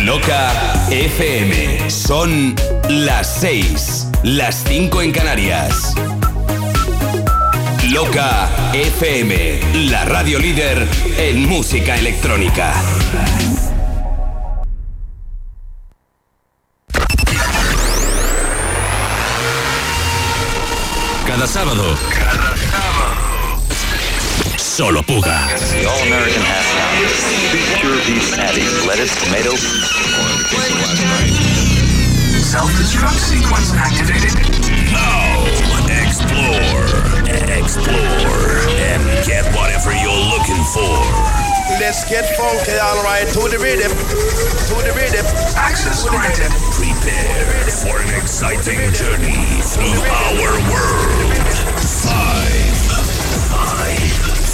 Loca FM. Son las 6, las 5 en Canarias. Loca FM, la radio líder en música electrónica. Cada sábado. Lettuce, tomato. Self-destruct sequence activated. Now, explore. Explore and get whatever you're looking for. Let's get funky, alright, to the rhythm, to the rhythm. Access granted. Prepare for an exciting journey through our world.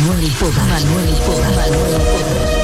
Manuel Poga, Manuel Poga, Manuel Poga.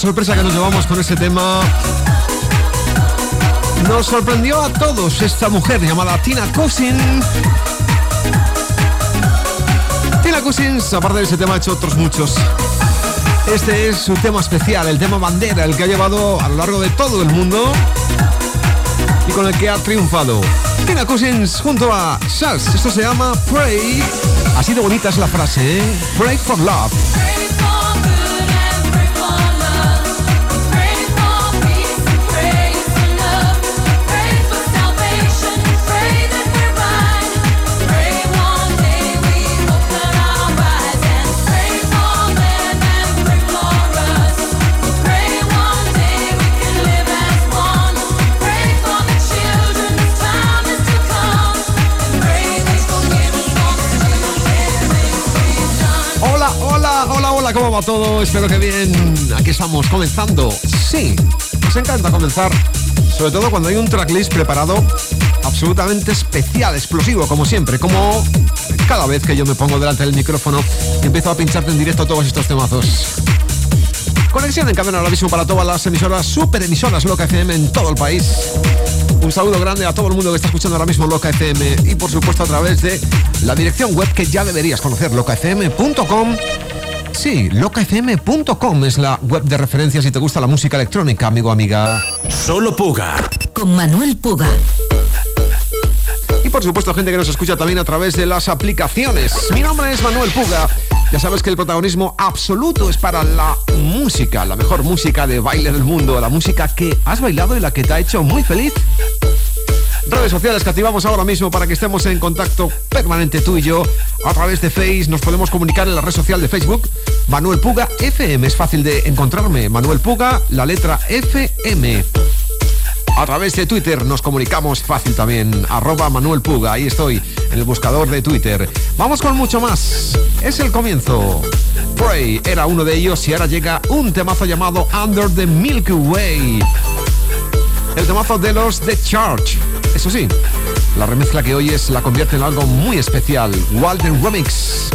Sorpresa que nos llevamos con este tema. Nos sorprendió a todos esta mujer llamada Tina Cousin. Tina Cousins, aparte de ese tema, ha hecho otros muchos. Este es su tema especial, el tema bandera, el que ha llevado a lo largo de todo el mundo y con el que ha triunfado. Tina Cousins junto a Sars. Esto se llama Pray. Así de bonita es la frase, ¿eh? Pray for Love. ¿Cómo va todo? Espero que bien. Aquí estamos comenzando. Sí, nos encanta comenzar, sobre todo cuando hay un tracklist preparado absolutamente especial, explosivo, como siempre, como cada vez que yo me pongo delante del micrófono empiezo a pincharte en directo todos estos temazos. Conexión en cadena ahora mismo para todas las emisoras, super emisoras Loca FM en todo el país. Un saludo grande a todo el mundo que está escuchando ahora mismo Loca FM y por supuesto a través de la dirección web que ya deberías conocer, locafm.com Sí, locafm.com es la web de referencia si te gusta la música electrónica, amigo amiga. Solo Puga. Con Manuel Puga. Y por supuesto, gente que nos escucha también a través de las aplicaciones. Mi nombre es Manuel Puga. Ya sabes que el protagonismo absoluto es para la música, la mejor música de baile del mundo, la música que has bailado y la que te ha hecho muy feliz redes sociales que activamos ahora mismo para que estemos en contacto permanente tú y yo a través de Face. Nos podemos comunicar en la red social de Facebook. Manuel Puga FM. Es fácil de encontrarme. Manuel Puga, la letra FM. A través de Twitter nos comunicamos fácil también. Arroba Manuel Puga. Ahí estoy, en el buscador de Twitter. Vamos con mucho más. Es el comienzo. Pray era uno de ellos y ahora llega un temazo llamado Under the Milky Way. El temazo de los The Church. Eso sí, la remezcla que hoy es la convierte en algo muy especial. Walden Remix.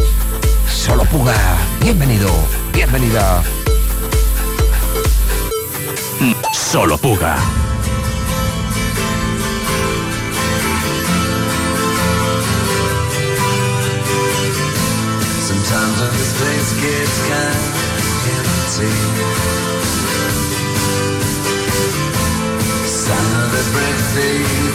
Solo Puga. Bienvenido. Bienvenida. Solo Puga. Sometimes when this place gets kind of empty the lights.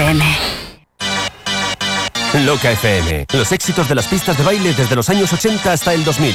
FM. Loca FM. Los éxitos de las pistas de baile desde los años 80 hasta el 2000.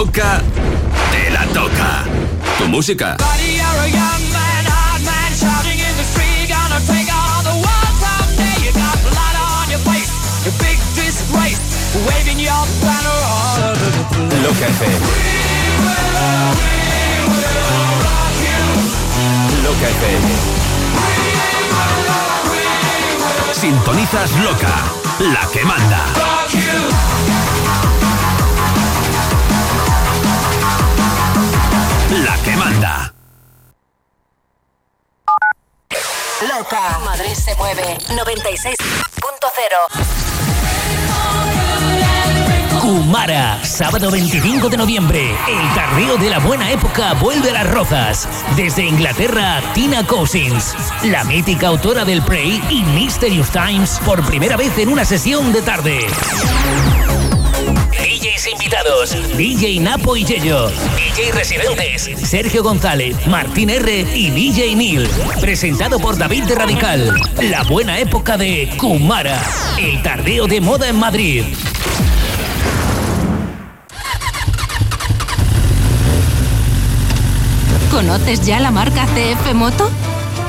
Loca te la toca. Tu música. Loca FM. Loca FM. Sintonizas Loca, la que manda. Manda. Loca. Madrid se mueve. 96.0. Kumara, sábado 25 de noviembre. El carreo de la buena época vuelve a las rozas. Desde Inglaterra, Tina Cousins, la mítica autora del Prey y Mysterious Times, por primera vez en una sesión de tarde. Invitados, DJ Napo y Yello, DJ residentes, Sergio González, Martín R y DJ Neil. Presentado por David de Radical. La buena época de Kumara, el tardeo de moda en Madrid. ¿Conoces ya la marca CF Moto?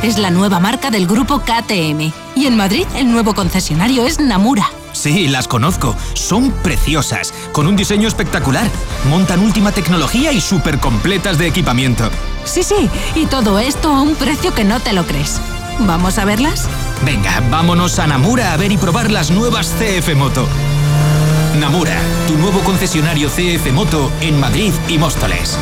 Es la nueva marca del grupo KTM. Y en Madrid el nuevo concesionario es Namura. Sí, las conozco. Son preciosas, con un diseño espectacular. Montan última tecnología y súper completas de equipamiento. Sí, sí, y todo esto a un precio que no te lo crees. ¿Vamos a verlas? Venga, vámonos a Namura a ver y probar las nuevas CF Moto. Namura, tu nuevo concesionario CF Moto en Madrid y Móstoles.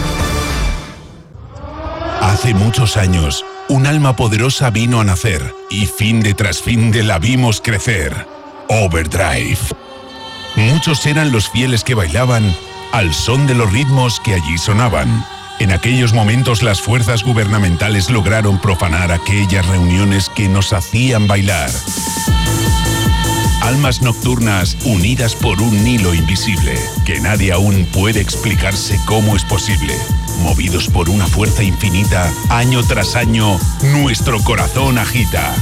Hace muchos años, un alma poderosa vino a nacer y fin de tras fin de la vimos crecer. Overdrive. Muchos eran los fieles que bailaban al son de los ritmos que allí sonaban. En aquellos momentos las fuerzas gubernamentales lograron profanar aquellas reuniones que nos hacían bailar. Almas nocturnas unidas por un hilo invisible, que nadie aún puede explicarse cómo es posible. Movidos por una fuerza infinita, año tras año, nuestro corazón agita.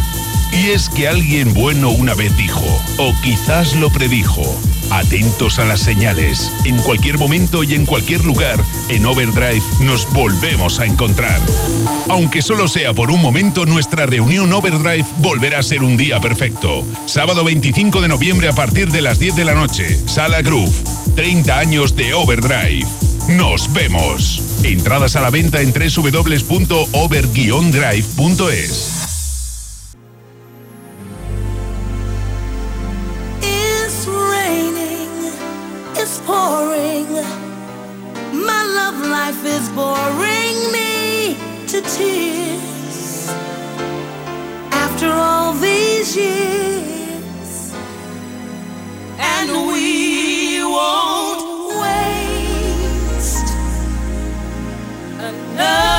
Y es que alguien bueno una vez dijo, o quizás lo predijo, atentos a las señales, en cualquier momento y en cualquier lugar, en Overdrive nos volvemos a encontrar. Aunque solo sea por un momento, nuestra reunión Overdrive volverá a ser un día perfecto. Sábado 25 de noviembre a partir de las 10 de la noche, Sala Groove, 30 años de Overdrive. Nos vemos. Entradas a la venta en www.over-drive.es. pouring. My love life is boring me to tears. After all these years, and we won't waste another.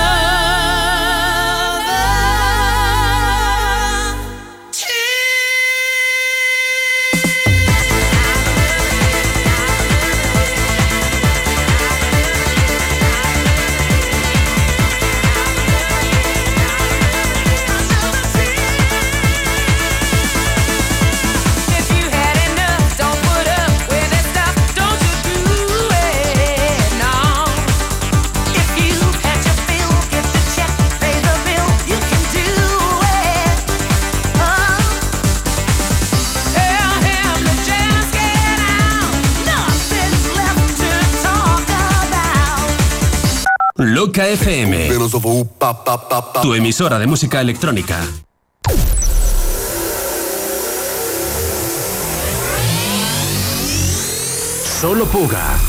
Loca FM. Tu emisora de música electrónica. Solo Puga.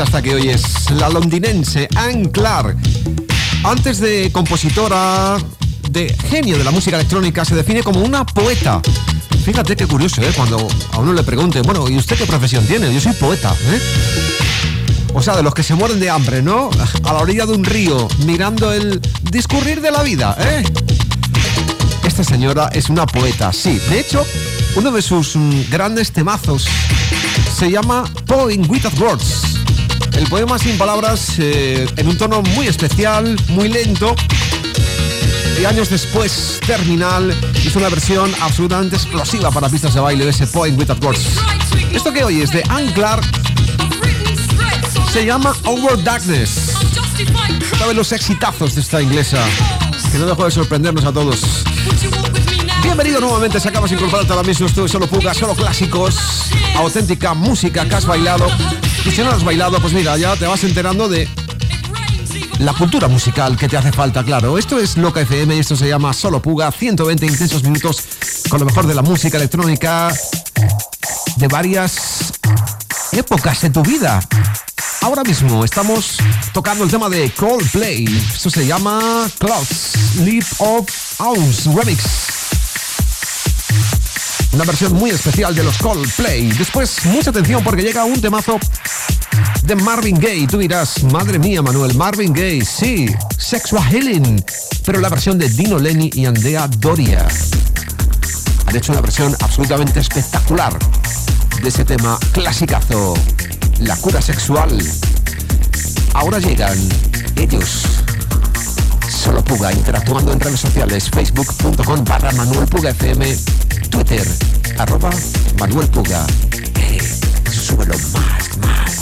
Hasta que hoy es la londinense Anne Clark. Antes de compositora, de genio de la música electrónica, se define como una poeta. Fíjate qué curioso, ¿eh? Cuando a uno le pregunte, bueno, ¿y usted qué profesión tiene? Yo soy poeta, ¿eh? O sea, de los que se mueren de hambre, ¿no? A la orilla de un río, mirando el discurrir de la vida, ¿eh? Esta señora es una poeta, sí. De hecho, uno de sus mm, grandes temazos se llama Poem Without Words El poema sin palabras eh, en un tono muy especial, muy lento. Y años después, Terminal hizo una versión absolutamente explosiva para pistas de baile de ese Point Without Words. Esto que hoy es de Anne Clark se llama Over Darkness. Vez los exitazos de esta inglesa, que no dejó de sorprendernos a todos. Bienvenido nuevamente, si acabas de incorporarte ahora mismo, esto es solo puga, solo clásicos, auténtica música que has bailado. Y si no has bailado, pues mira, ya te vas enterando de la cultura musical que te hace falta, claro. Esto es Loca FM y esto se llama Solo Puga, 120 intensos minutos con lo mejor de la música electrónica de varias épocas de tu vida. Ahora mismo estamos tocando el tema de Coldplay. Esto se llama Clouds Leap of House Remix. Una versión muy especial de los Coldplay. Después, mucha atención porque llega un temazo de Marvin Gaye. Tú dirás, madre mía, Manuel, Marvin Gaye, sí, Sexual Healing, pero la versión de Dino Lenny y Andrea Doria. Han hecho una versión absolutamente espectacular de ese tema clasicazo la cura sexual. Ahora llegan ellos. Solo Puga interactuando en redes sociales, facebook.com barra Manuel Puga FM, Twitter, arroba Manuel Puga. Eh, súbelo más, más,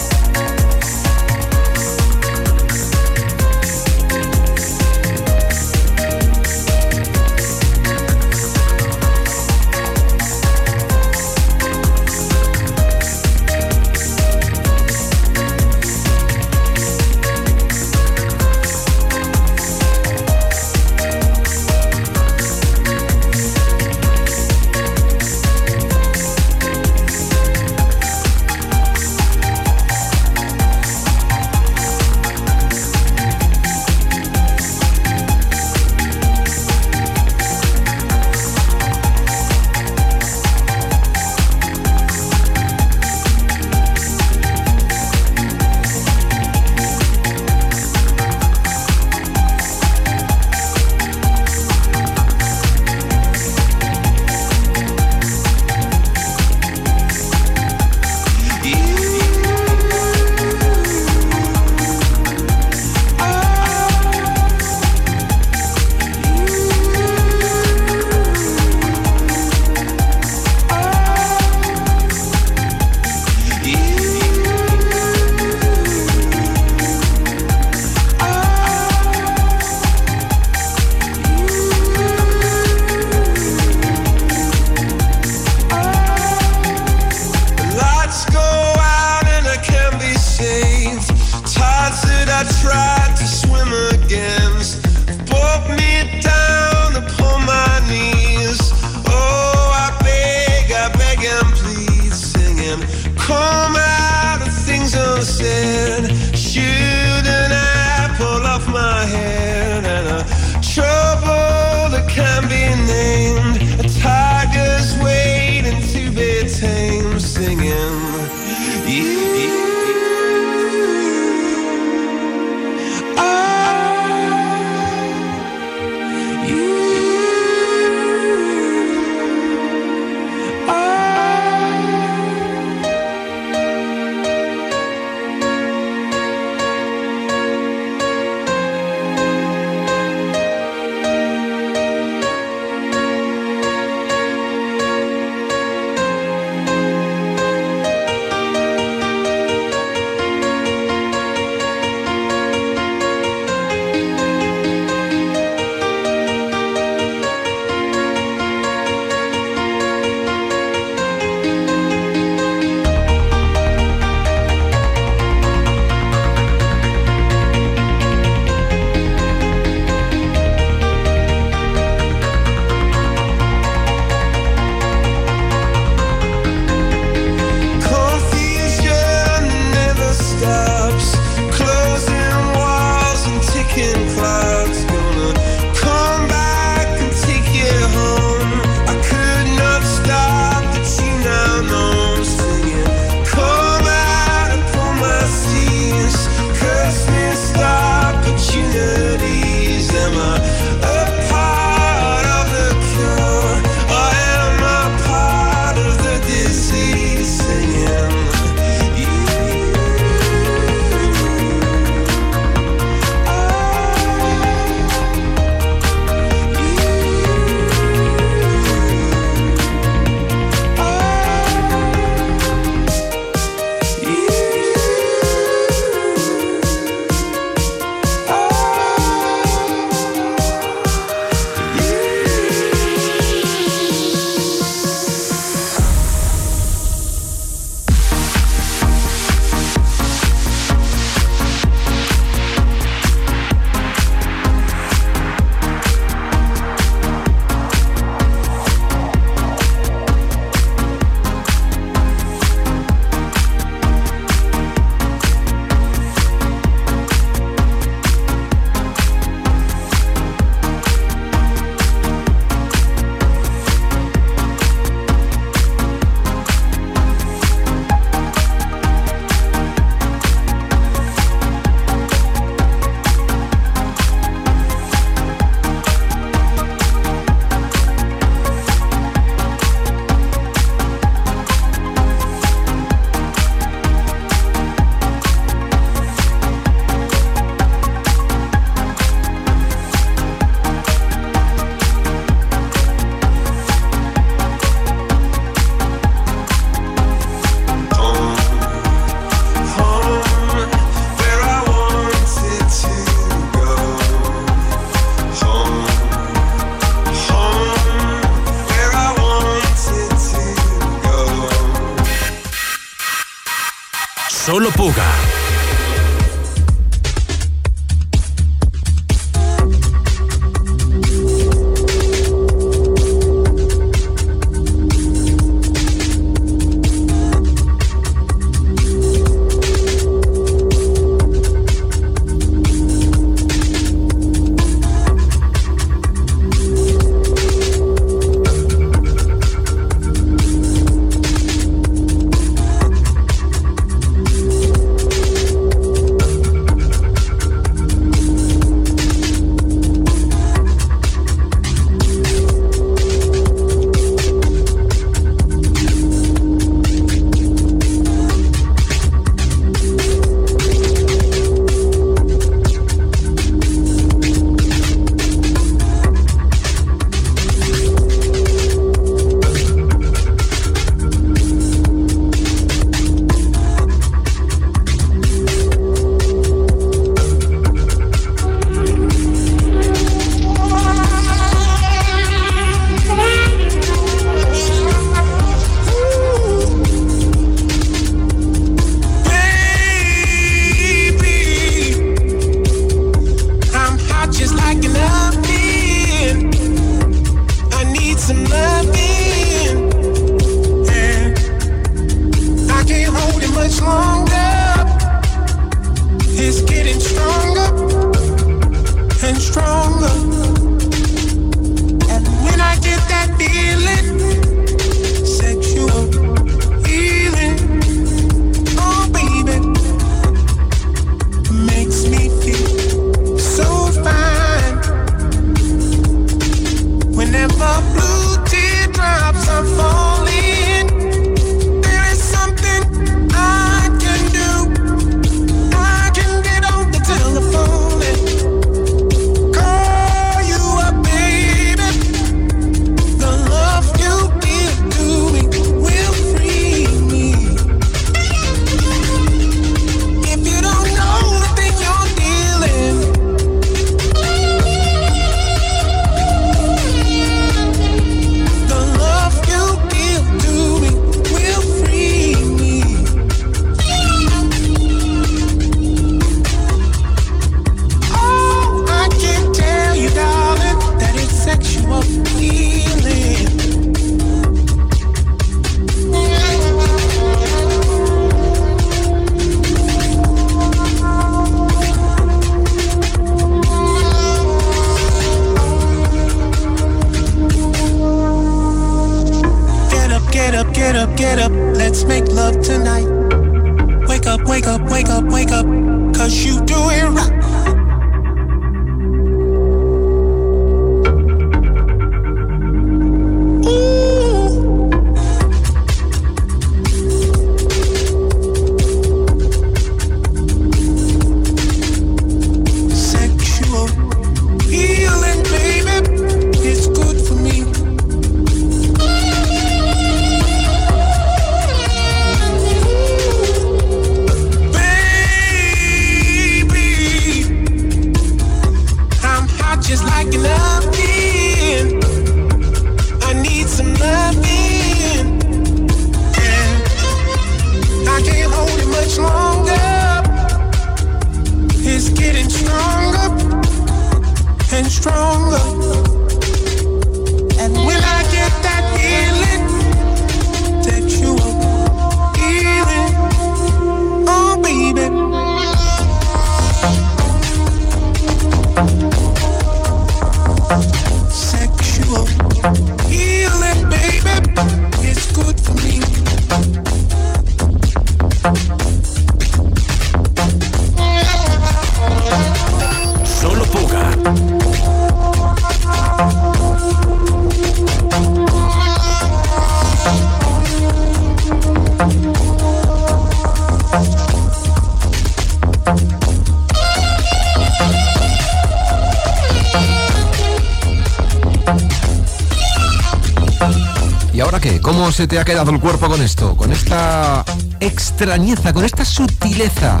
se te ha quedado el cuerpo con esto? Con esta extrañeza, con esta sutileza.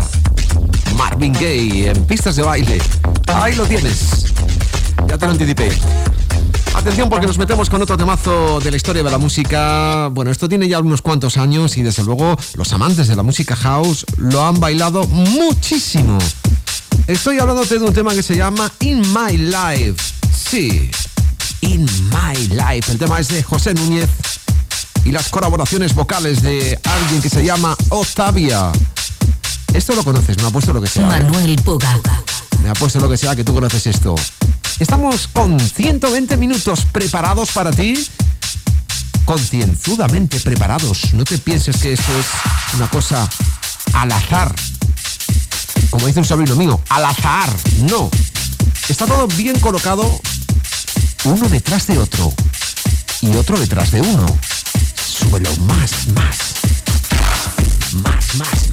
Marvin Gaye en pistas de baile. Ahí lo tienes. Ya te lo anticipé. Atención porque nos metemos con otro temazo de la historia de la música. Bueno, esto tiene ya unos cuantos años y desde luego los amantes de la música house lo han bailado muchísimo. Estoy hablándote de un tema que se llama In My Life. Sí, In My Life. El tema es de José Núñez y las colaboraciones vocales de alguien que se llama Octavia. Esto lo conoces, me ha puesto lo que sea. ¿eh? Manuel Puga. Me ha puesto lo que sea que tú conoces esto. Estamos con 120 minutos preparados para ti. Concienzudamente preparados. No te pienses que esto es una cosa al azar. Como dice un sobrino mío, al azar. No. Está todo bien colocado, uno detrás de otro. Y otro detrás de uno. Muévelo más, más. Más, más.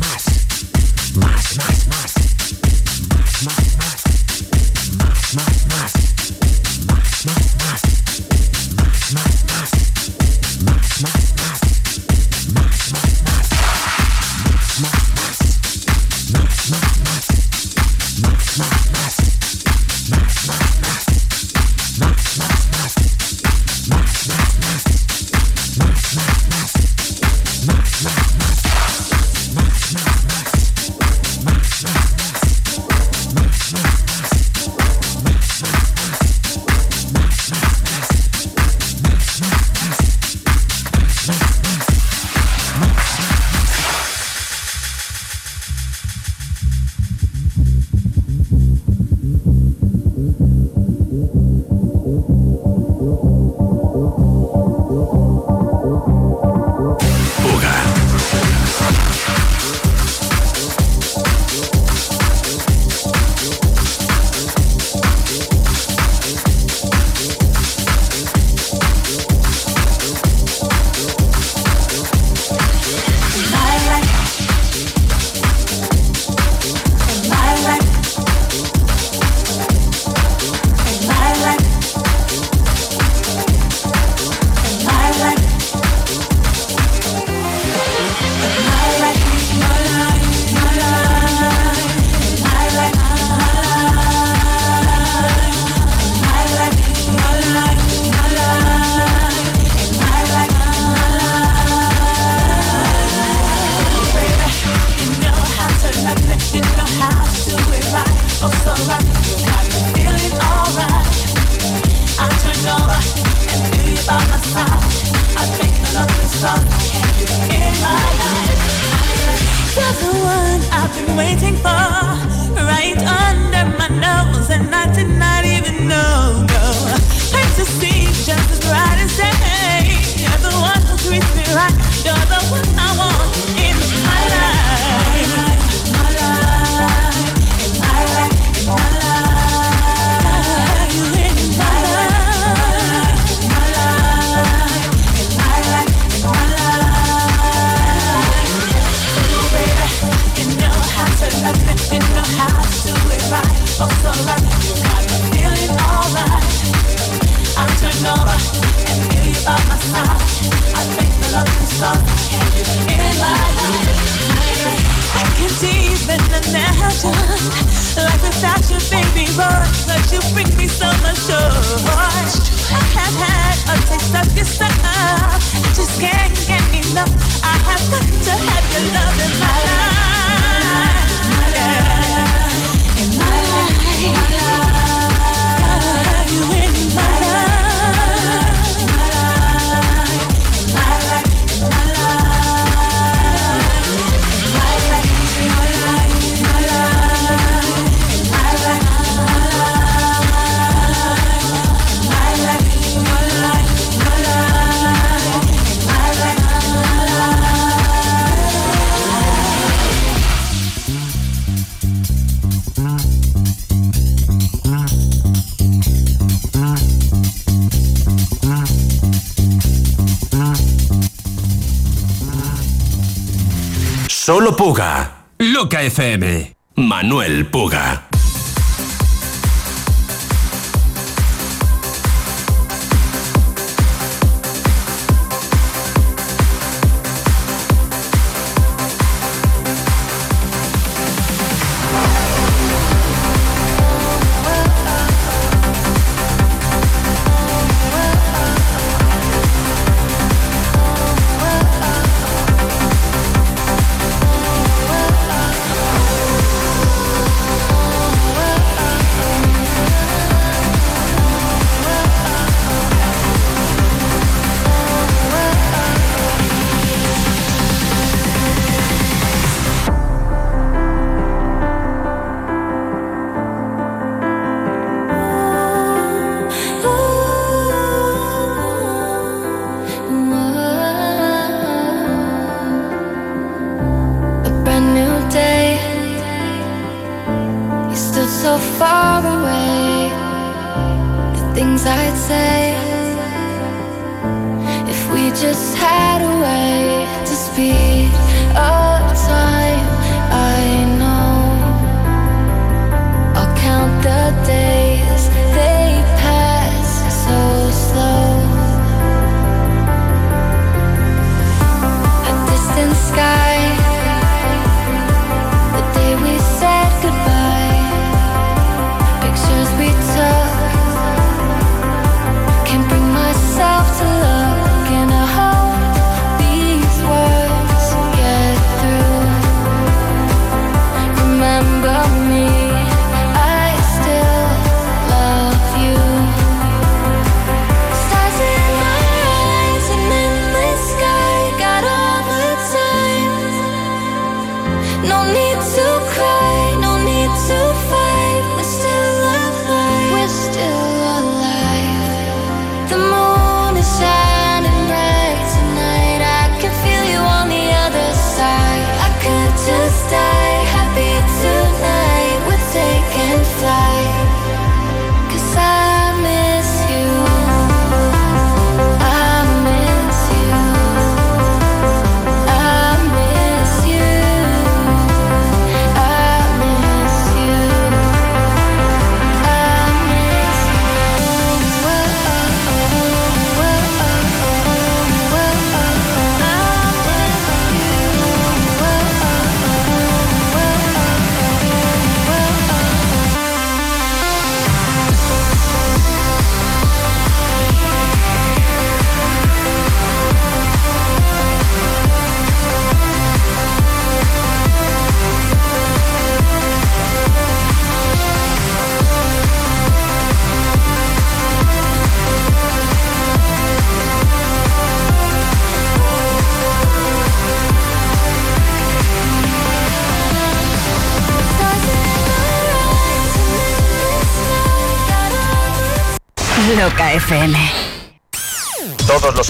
Roca FM.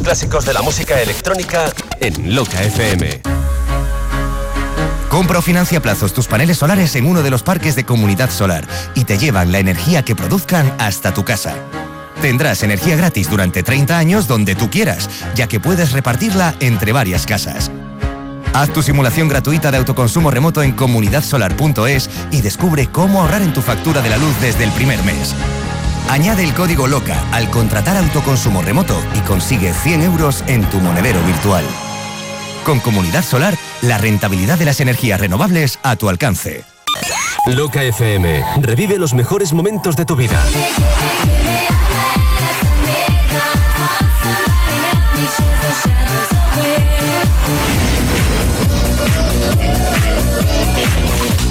Clásicos de la música electrónica en Loca FM. Compra o financia plazos tus paneles solares en uno de los parques de Comunidad Solar y te llevan la energía que produzcan hasta tu casa. Tendrás energía gratis durante 30 años donde tú quieras, ya que puedes repartirla entre varias casas. Haz tu simulación gratuita de autoconsumo remoto en comunidadsolar.es y descubre cómo ahorrar en tu factura de la luz desde el primer mes. Añade el código LOCA al contratar autoconsumo remoto y consigue 100 euros en tu monedero virtual. Con Comunidad Solar, la rentabilidad de las energías renovables a tu alcance. Loca FM. Revive los mejores momentos de tu vida.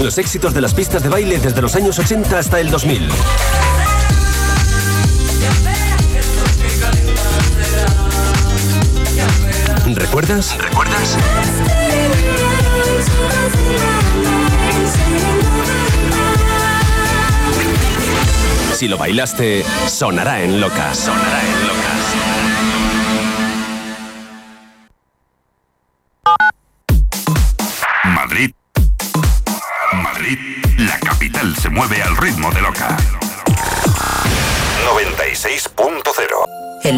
Los éxitos de las pistas de baile desde los años 80 hasta el 2000. ¿Recuerdas? ¿Recuerdas? Si lo bailaste, sonará en loca. Sonará en Madrid.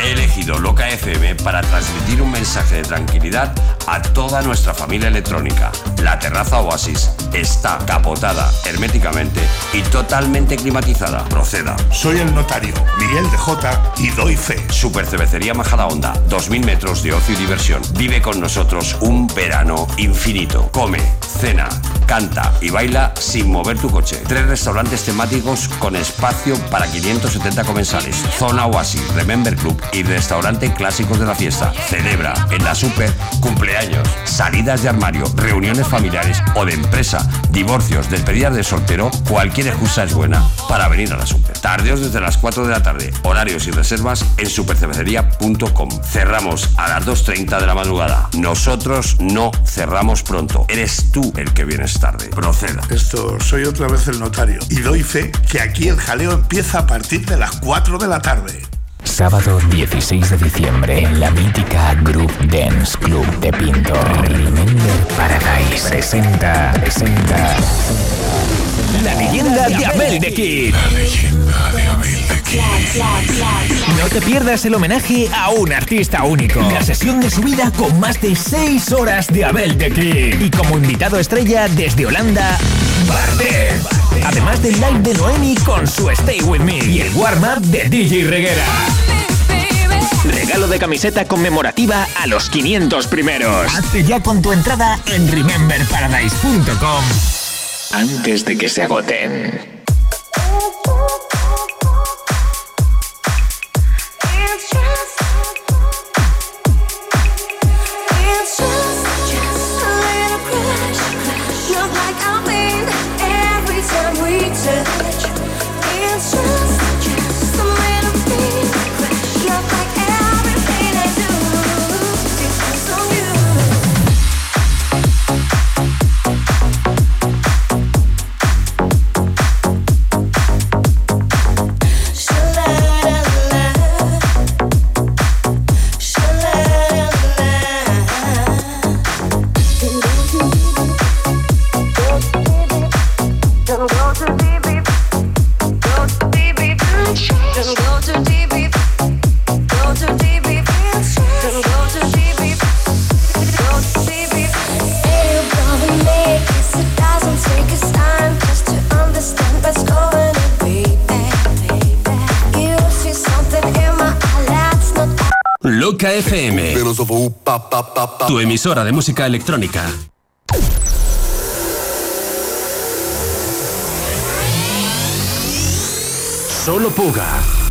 He elegido Loca FM para transmitir un mensaje de tranquilidad a toda nuestra familia electrónica. La terraza Oasis está capotada herméticamente y totalmente climatizada. Proceda. Soy el notario Miguel de J y doy fe. Super Cervecería Majada Honda, 2000 metros de ocio y diversión. Vive con nosotros un verano infinito. Come, cena, canta y baila sin mover tu coche. Tres restaurantes temáticos con espacio para 570 comensales. Zona Oasis, Remember Club y restaurante clásicos de la fiesta. Celebra en la Super cumpleaños, salidas de armario, reuniones familiares o de empresa, divorcios, despedidas de soltero. Cualquier excusa es buena para venir a la Super. Tardeos desde las 4 de la tarde. Horarios y reservas en supercervecería.com. Cerramos a las 2.30 de la madrugada. Nosotros no cerramos pronto. Eres tú el que vienes tarde. Proceda. Esto, soy otra vez el notario. Y doy fe que aquí el jaleo empieza a partir de las 4 de la tarde. Sábado 16 de diciembre en la mítica Group Dance Club de Pinto. Remember Paradise presenta, presenta La leyenda de Abel de Kid. No te pierdas el homenaje a un artista único. La sesión de su vida con más de 6 horas de Abel de Kid. Y como invitado estrella desde Holanda, Bardet. Además del live de Noemi con su Stay With Me. Y el warm-up de DJ Reguera. Regalo de camiseta conmemorativa a los 500 primeros. Hazte ya con tu entrada en rememberparadise.com. antes de que se agoten. Loca FM. Tu emisora de música electrónica. Solo Puga.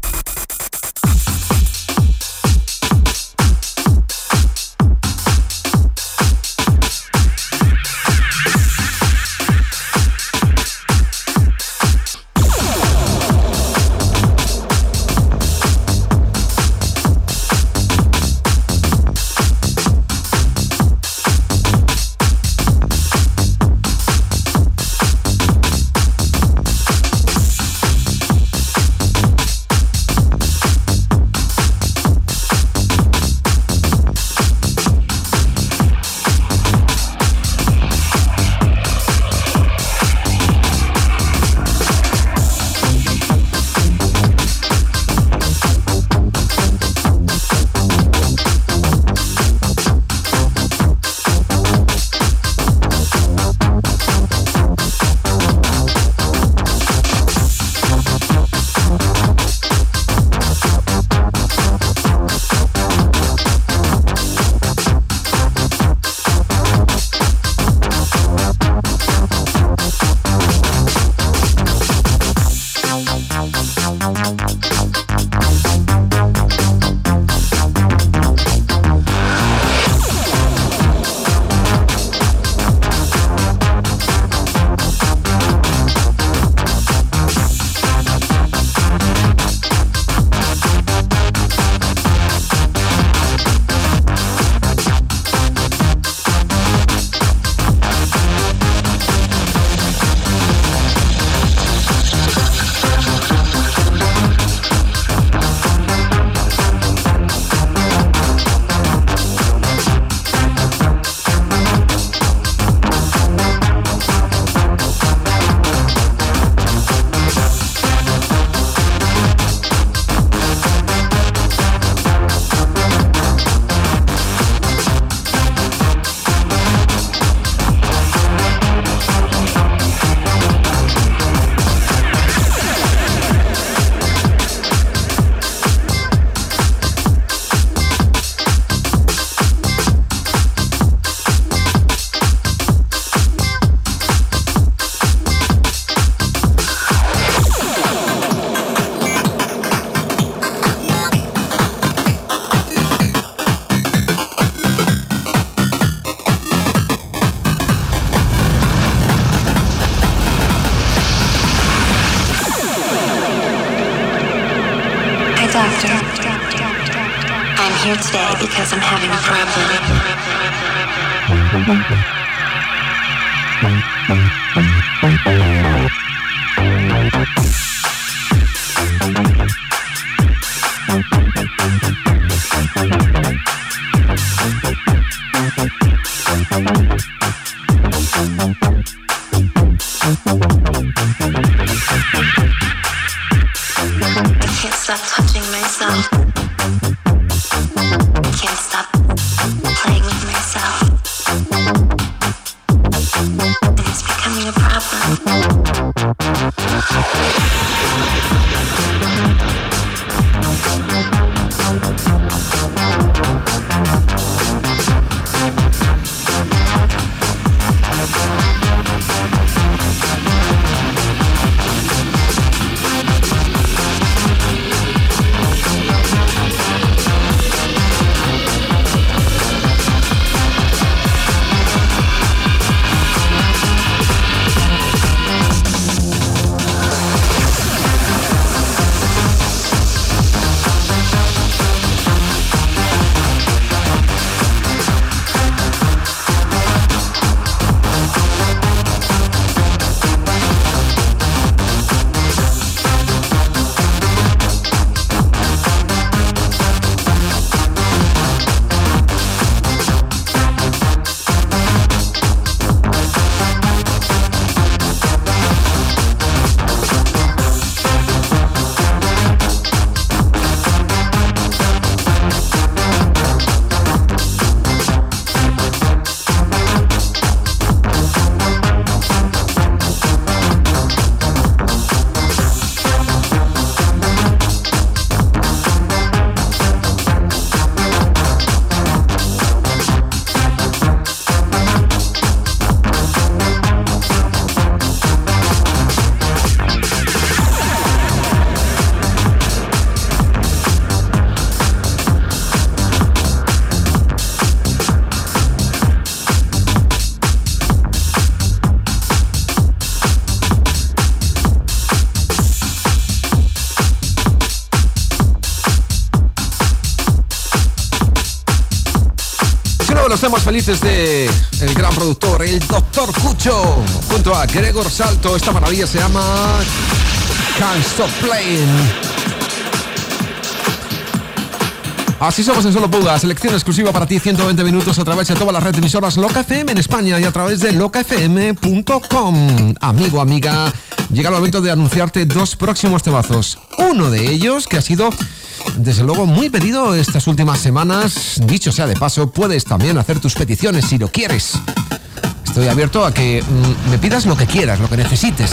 Es uno de los temas felices de el gran productor, el Doctor Cucho, junto a Gregor Salto. Esta maravilla se llama Can't Stop Playing. Así somos en Solo Puga, selección exclusiva para ti, 120 minutos a través de todas las redes de emisoras Loca FM en España y a través de locafm.com. Amigo, amiga, llega el momento de anunciarte dos próximos temazos. Uno de ellos que ha sido, desde luego, muy pedido estas últimas semanas. Dicho sea de paso, puedes también hacer tus peticiones si lo quieres. Estoy abierto a que mm, me pidas lo que quieras, lo que necesites.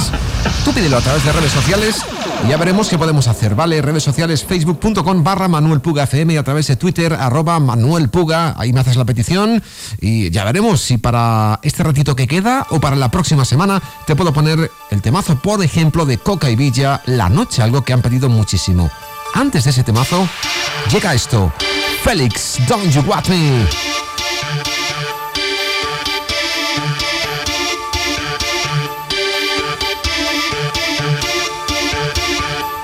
Tú pídelo a través de redes sociales y ya veremos qué podemos hacer, ¿vale? Redes sociales, facebook.com barra Manuel Puga FM y a través de Twitter, arroba Manuel Puga. Ahí me haces la petición y ya veremos si para este ratito que queda o para la próxima semana te puedo poner el temazo, por ejemplo, de Coca y Villa, La Noche, algo que han pedido muchísimo. Antes de ese temazo, llega esto. Félix, Don't You Want.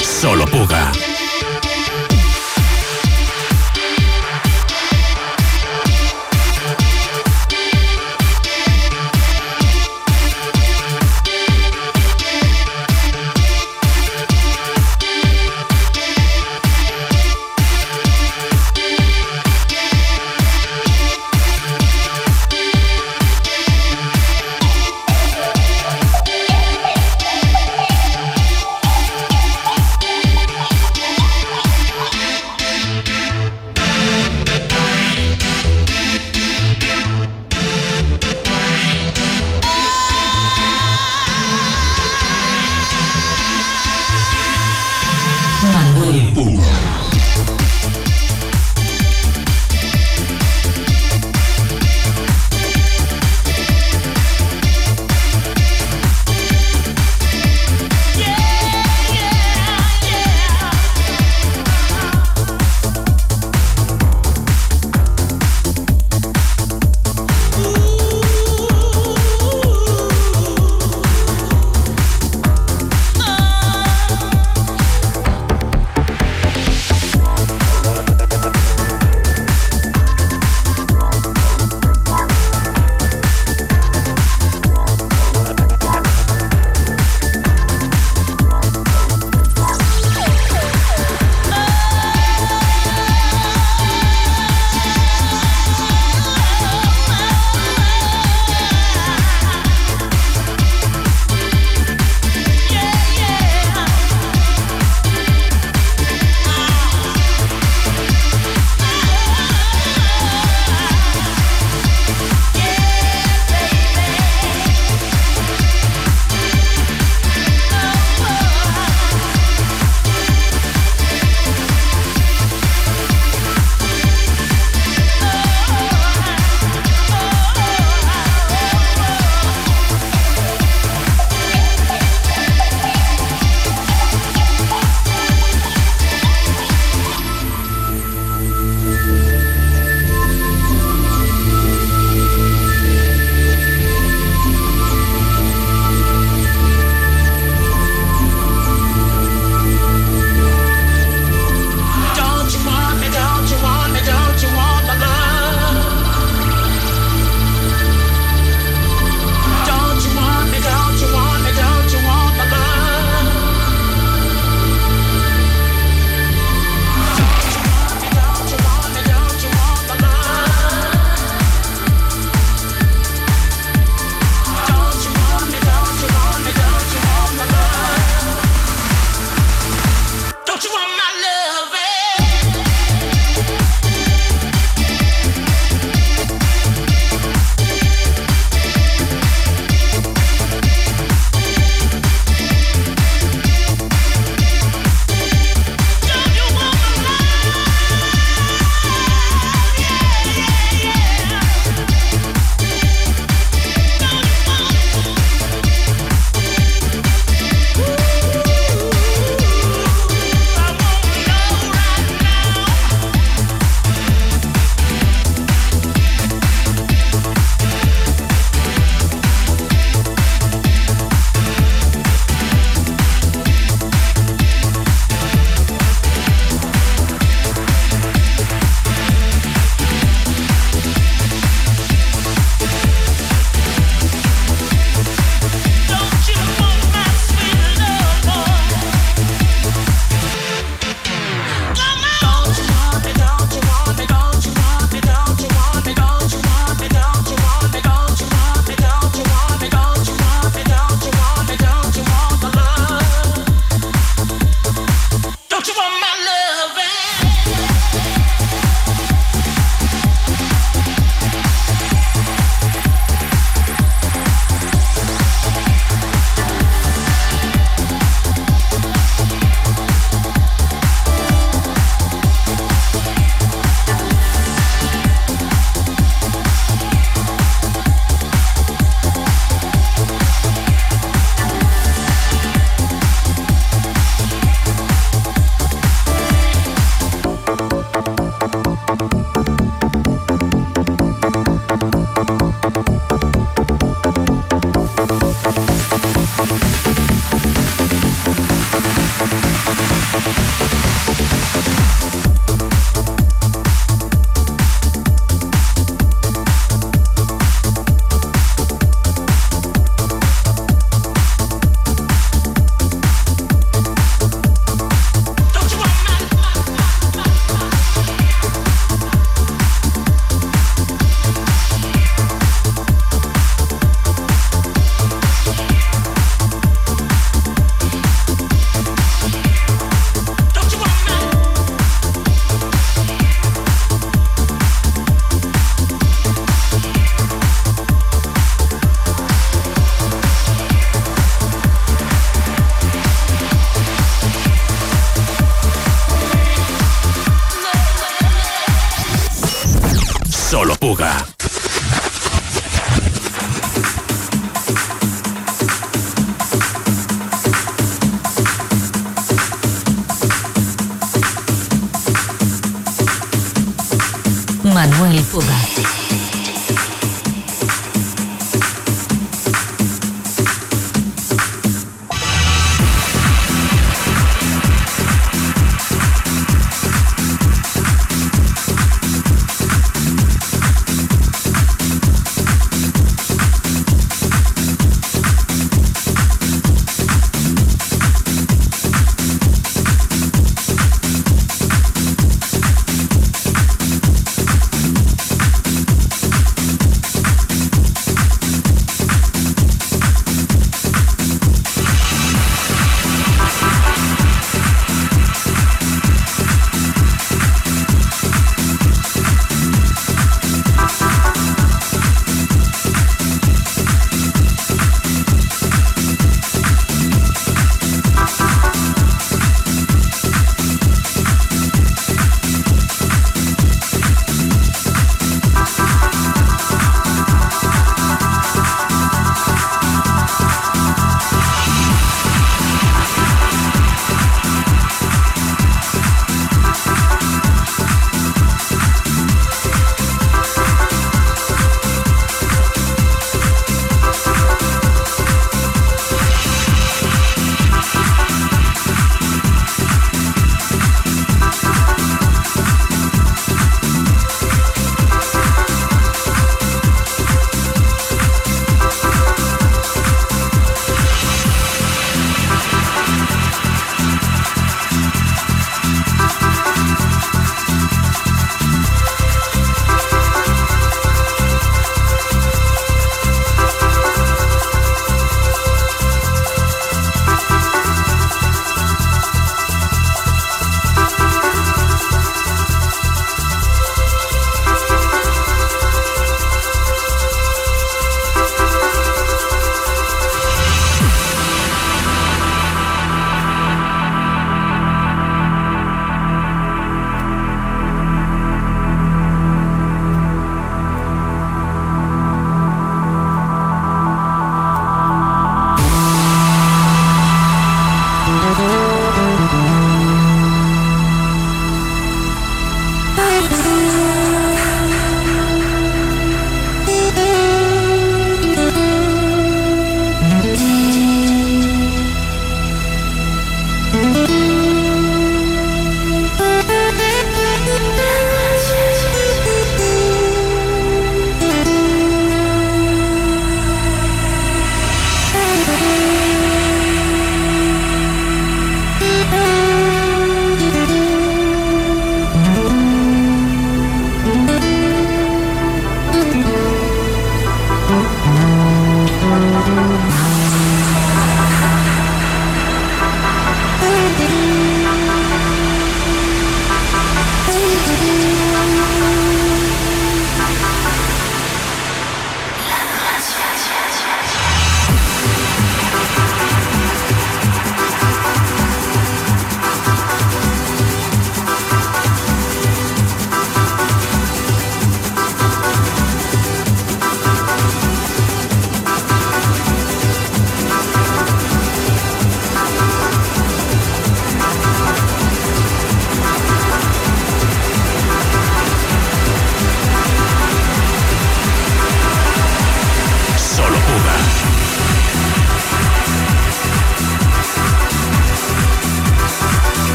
Solo Puga.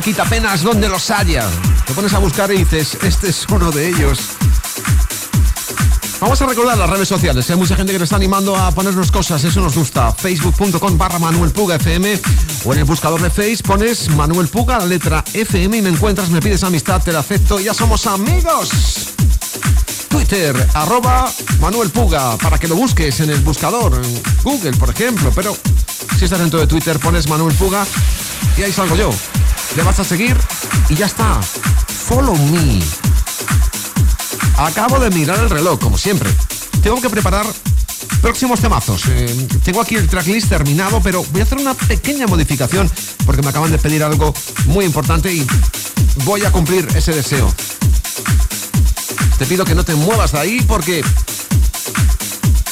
Un tema quita penas donde los haya. Te pones a buscar y dices, este es uno de ellos. Vamos a recordar las redes sociales. Hay mucha gente que nos está animando a ponernos cosas. Eso nos gusta. Facebook.com barra Manuel Puga FM. O en el buscador de Face pones Manuel Puga, la letra FM y me encuentras, me pides amistad, te la acepto ya somos amigos. Twitter, arroba Manuel para que lo busques en el buscador, Google, por ejemplo. Pero si estás dentro de Twitter, pones Manuel Puga y ahí salgo yo. Le vas a seguir y ya está. Follow me. Acabo de mirar el reloj, como siempre. Tengo que preparar próximos temazos. Eh, tengo aquí el tracklist terminado, pero voy a hacer una pequeña modificación porque me acaban de pedir algo muy importante y voy a cumplir ese deseo. Te pido que no te muevas de ahí porque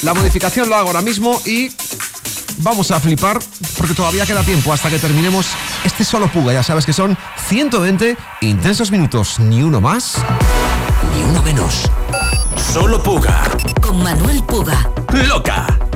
la modificación lo hago ahora mismo y vamos a flipar porque todavía queda tiempo hasta que terminemos este solo puga. Ya sabes que son 120 intensos minutos, ni uno más ni uno menos. Solo Puga. Con Manuel Puga. Loca.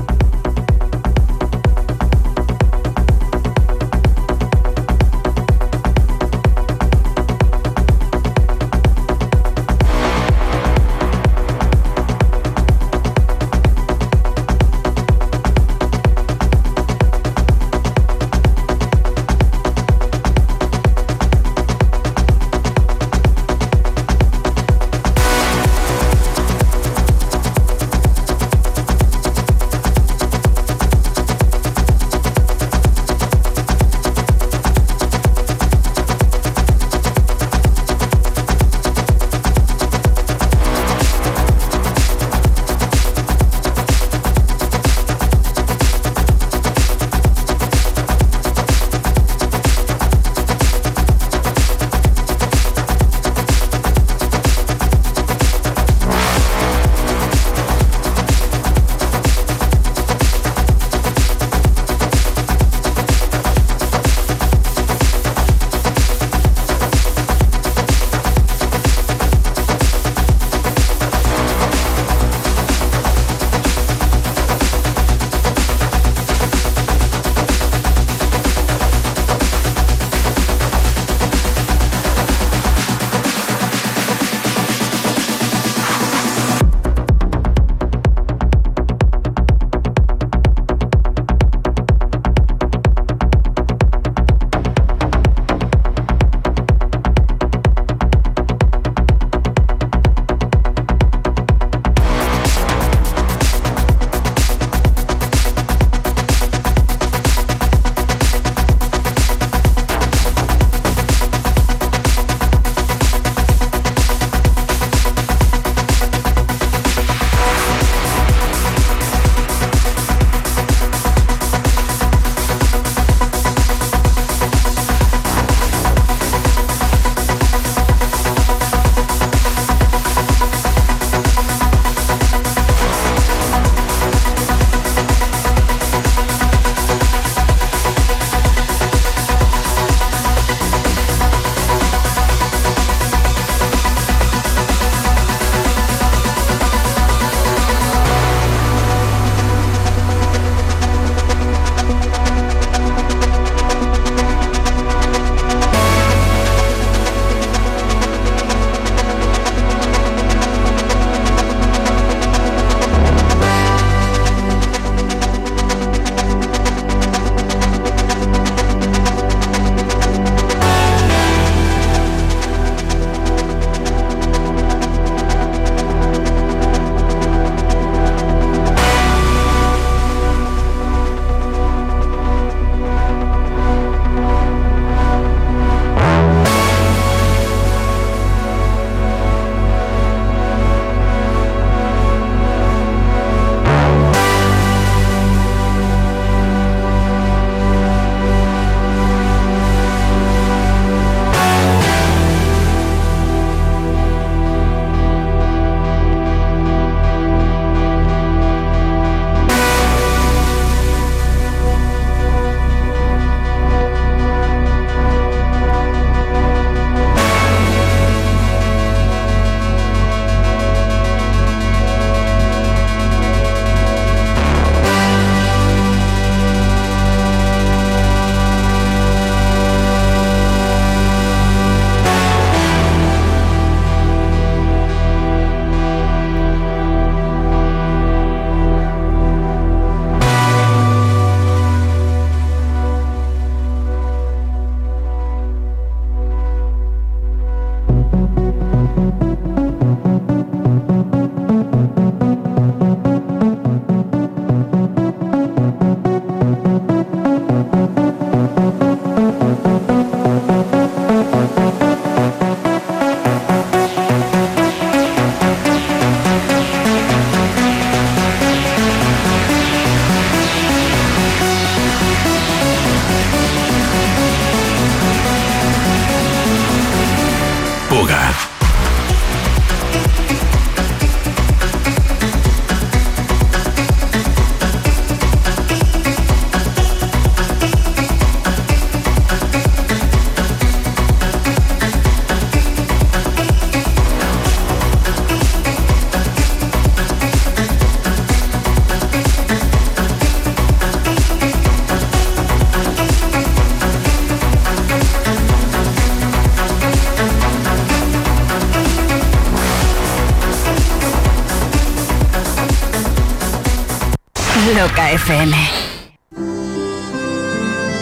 FM.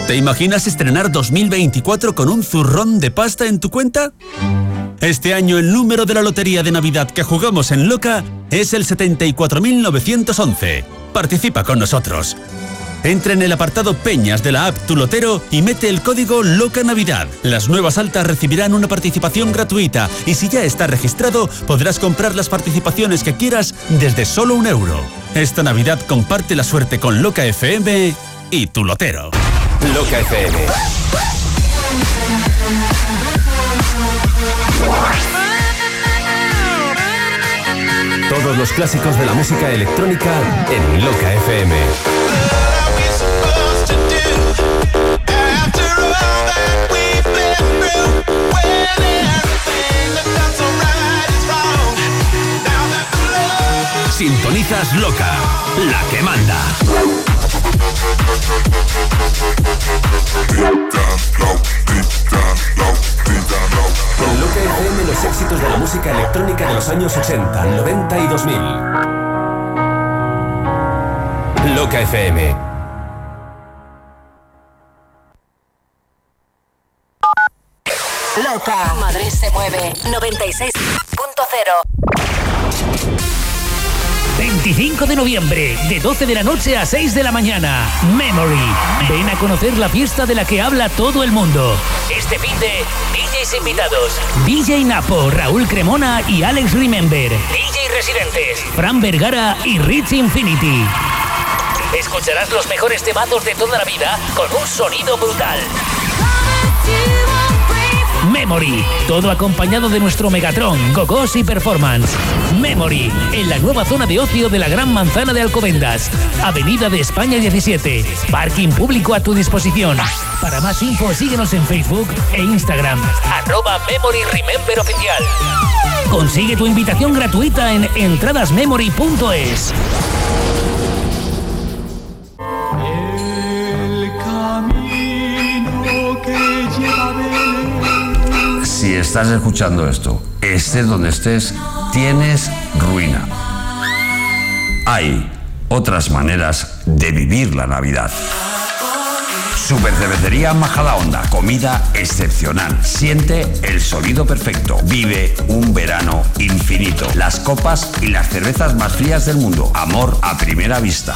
¿Te imaginas estrenar 2024 con un zurrón de pasta en tu cuenta? Este año el número de la lotería de Navidad que jugamos en Loca es el 74.911. Participa con nosotros. Entra en el apartado Peñas de la app Tu Lotero y mete el código Loca Navidad. Las nuevas altas recibirán una participación gratuita y si ya está registrado podrás comprar las participaciones que quieras desde solo un euro. Esta Navidad comparte la suerte con Loca FM y Tu Lotero. Loca FM. Todos los clásicos de la música electrónica en Loca FM. Sintonizas Loca, la que manda. En Loca FM los éxitos de la música electrónica de los años 80, 90 y 2000. Loca FM. Loca. Madrid se mueve. 96.0. 25 de noviembre, de 12 de la noche a 6 de la mañana. Memory. Ven a conocer la fiesta de la que habla todo el mundo. Este fin de DJs invitados. DJ Napo, Raúl Cremona y Alex Remember. DJ residentes. Fran Vergara y Rich Infinity. Escucharás los mejores temazos de toda la vida con un sonido brutal. Memory, todo acompañado de nuestro Megatron, Gogos y Performance. Memory, en la nueva zona de ocio de la Gran Manzana de Alcobendas, Avenida de España 17, parking público a tu disposición. Para más info síguenos en Facebook e Instagram, arroba Memory Remember Oficial. Consigue tu invitación gratuita en entradasmemory.es. Si estás escuchando esto, estés donde estés, tienes ruina. Hay otras maneras de vivir la Navidad. Super Cervecería Majadahonda, comida excepcional. Siente el sonido perfecto. Vive un verano infinito. Las copas y las cervezas más frías del mundo. Amor a primera vista.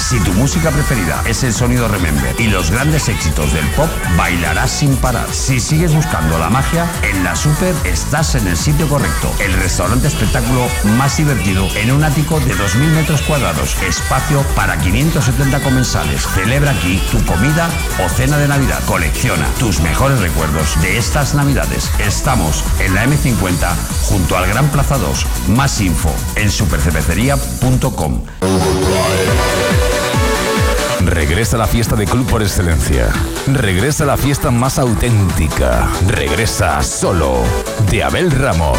Si tu música preferida es el sonido Remember y los grandes éxitos del pop, bailarás sin parar. Si sigues buscando la magia, en la Super estás en el sitio correcto. El restaurante espectáculo más divertido en un ático de 2.000 metros cuadrados. Espacio para 570 comensales. Celebra aquí tu comida o cena de Navidad. Colecciona tus mejores recuerdos de estas Navidades. Estamos en la M50 junto al Gran Plaza 2. Más info en supercervecería.com. Regresa la fiesta de club por excelencia. Regresa la fiesta más auténtica. Regresa solo de Abel Ramos.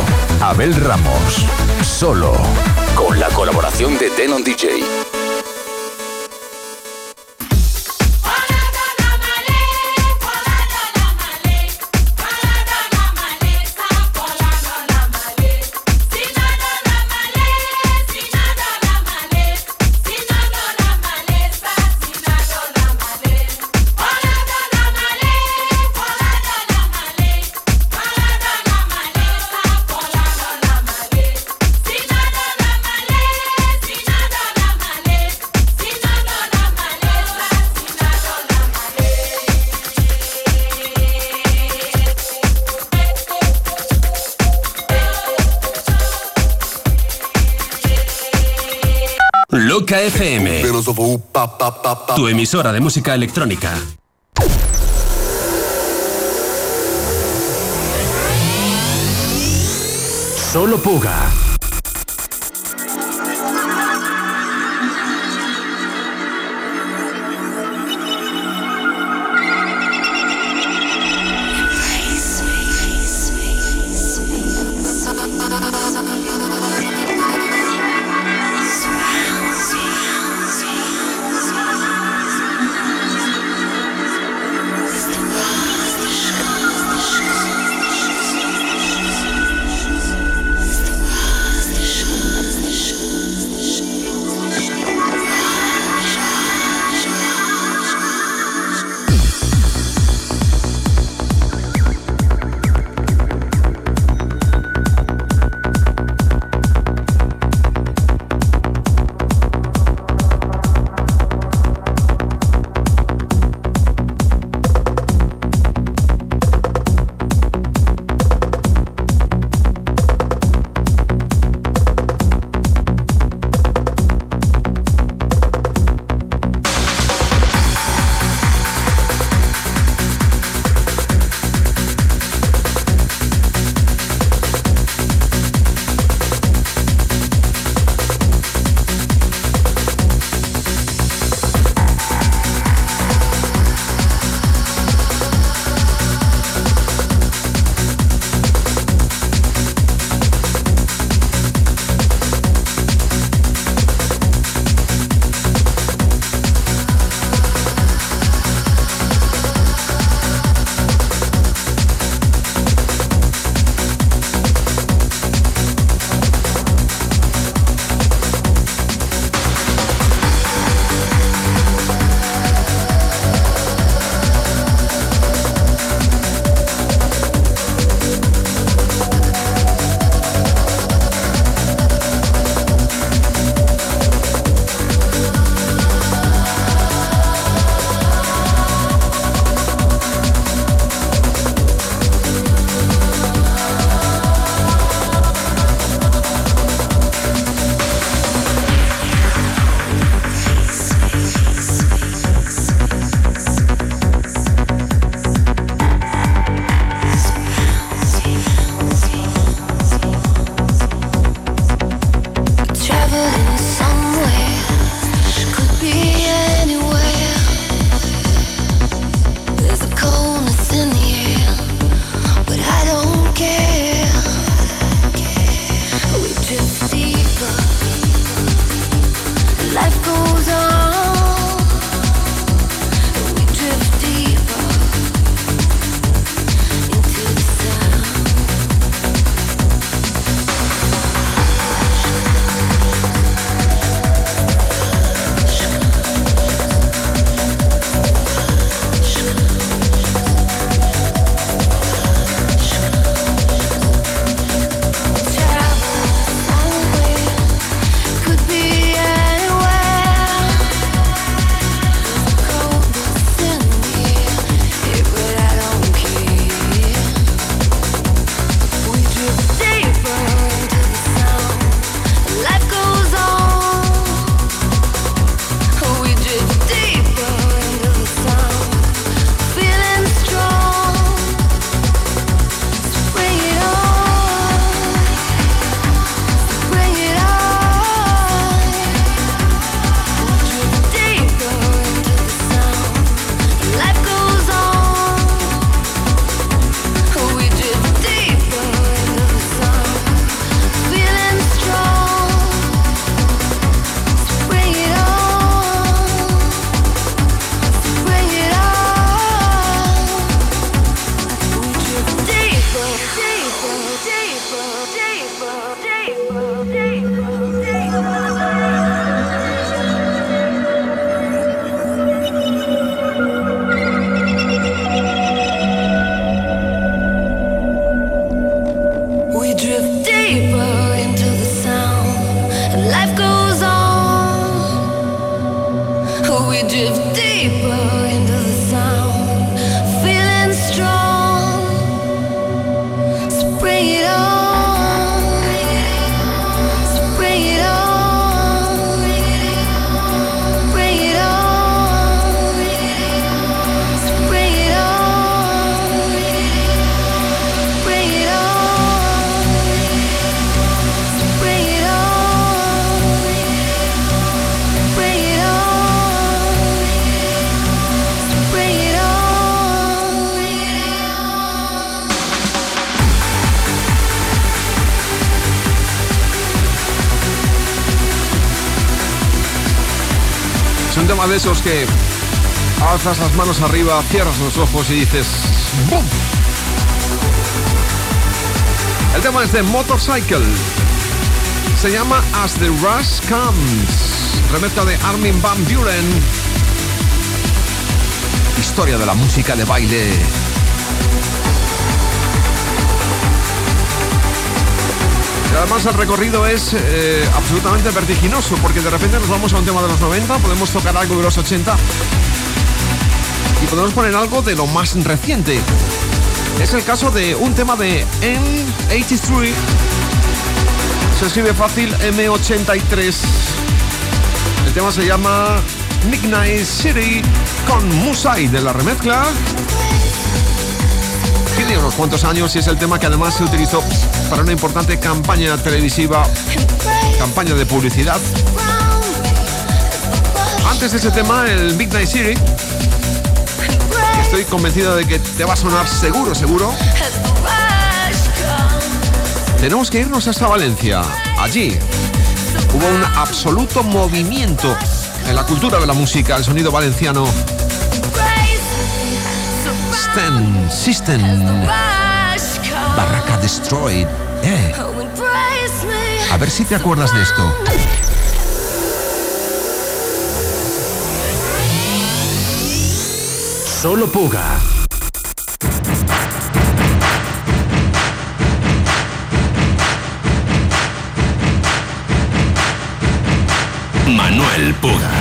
Abel Ramos. Solo con la colaboración de Denon DJ. Tu emisora de música electrónica. Solo Puga. Que alzas las manos arriba, cierras los ojos y dices ¡Bum! El tema es de Motorcycle. Se llama As the Rush Comes. Remezcla de Armin Van Buren. Historia de la música de baile. Y además el recorrido es eh, absolutamente vertiginoso porque de repente nos vamos a un tema de los 90, podemos tocar algo de los 80 y podemos poner algo de lo más reciente. Es el caso de un tema de M83. Se escribe fácil M83. El tema se llama Midnight City con Musai de la remezcla. Unos cuantos años y es el tema que además se utilizó para una importante campaña televisiva, campaña de publicidad. Antes de ese tema, el Midnight City, estoy convencido de que te va a sonar seguro, seguro. Tenemos que irnos hasta Valencia. Allí hubo un absoluto movimiento en la cultura de la música, el sonido valenciano. System. Barraca Destroyed. Eh. A ver si te acuerdas de esto. Solo Puga. Manuel Puga.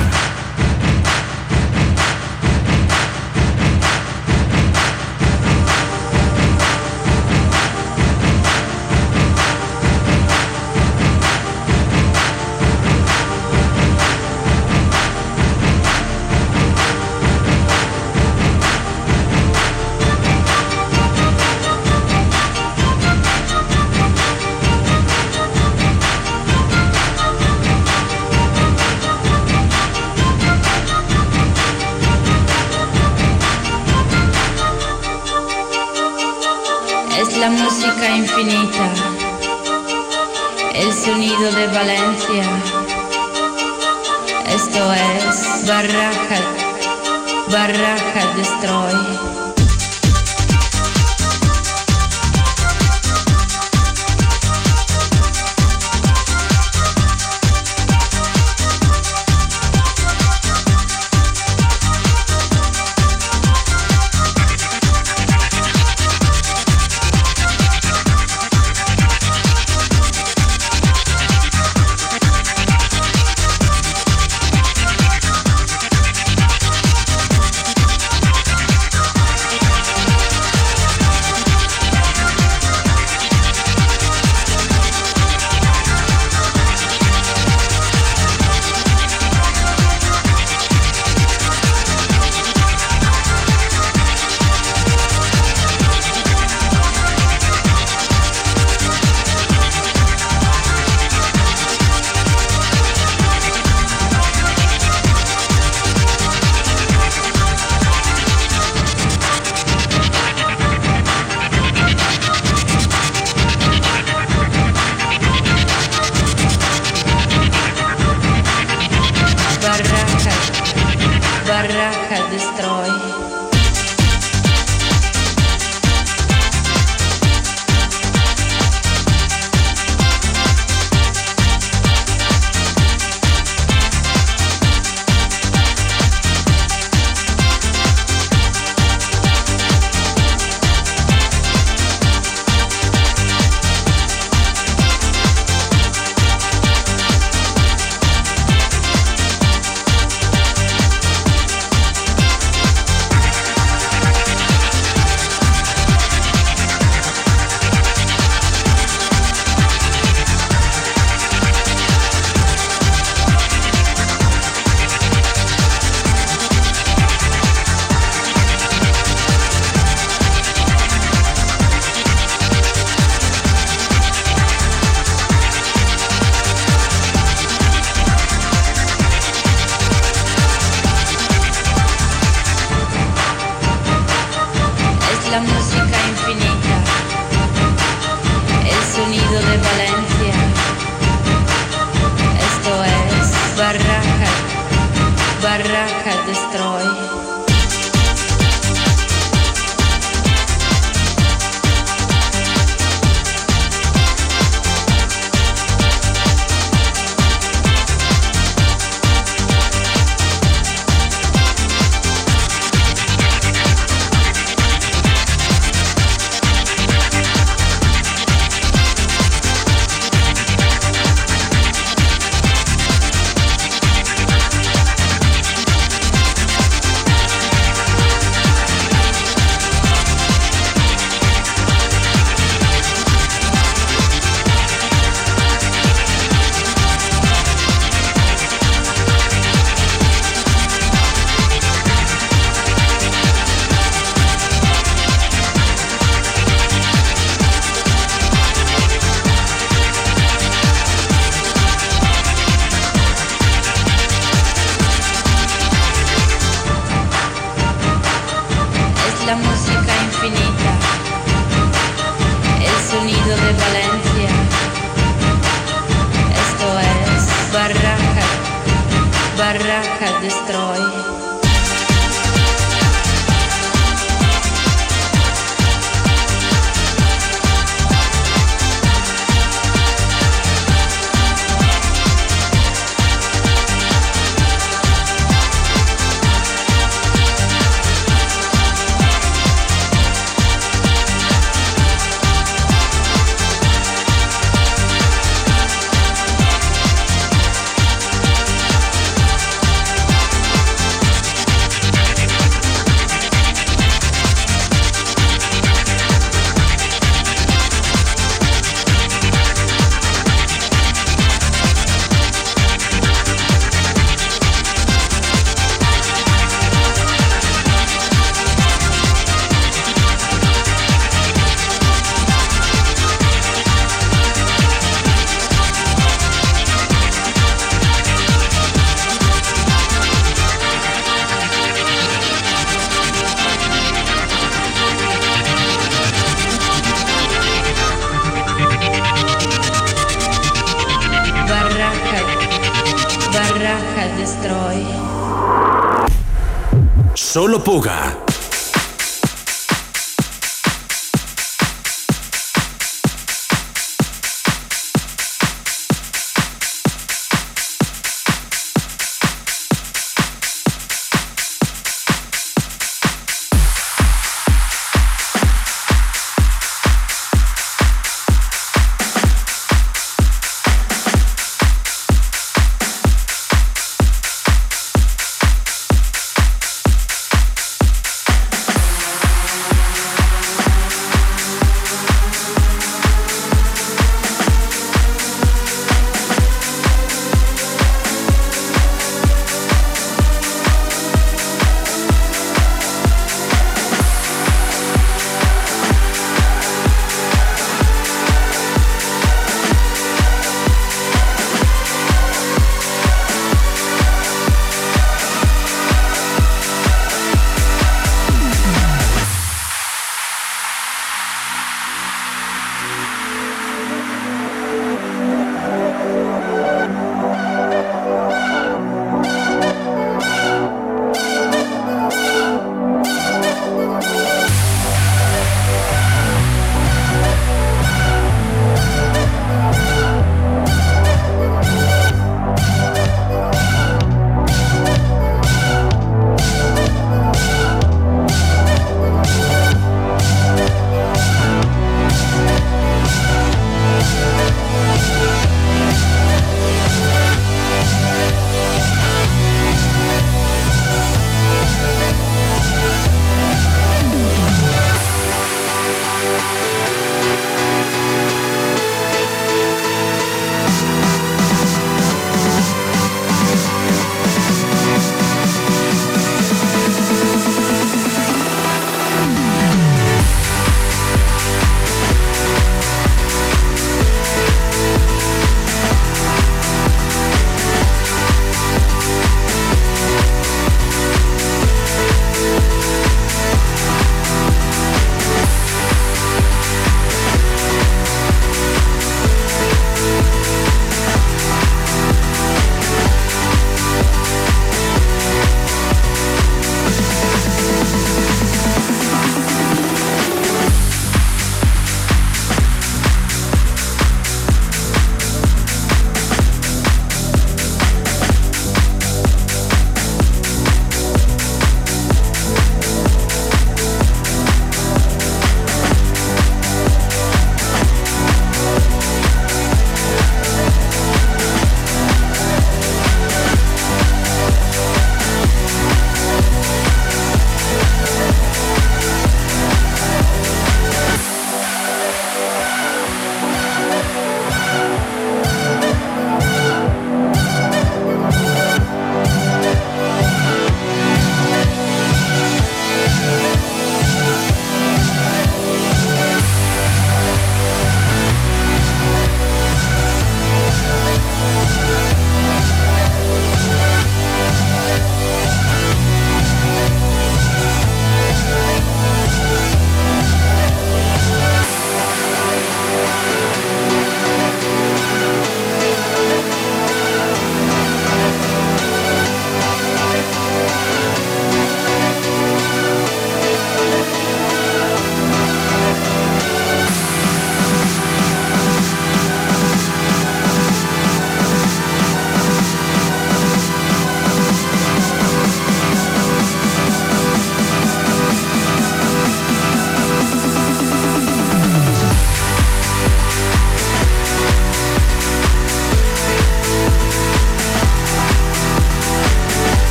La música infinita, el sonido de Valencia. Esto es Barraca, Barraca Destroy.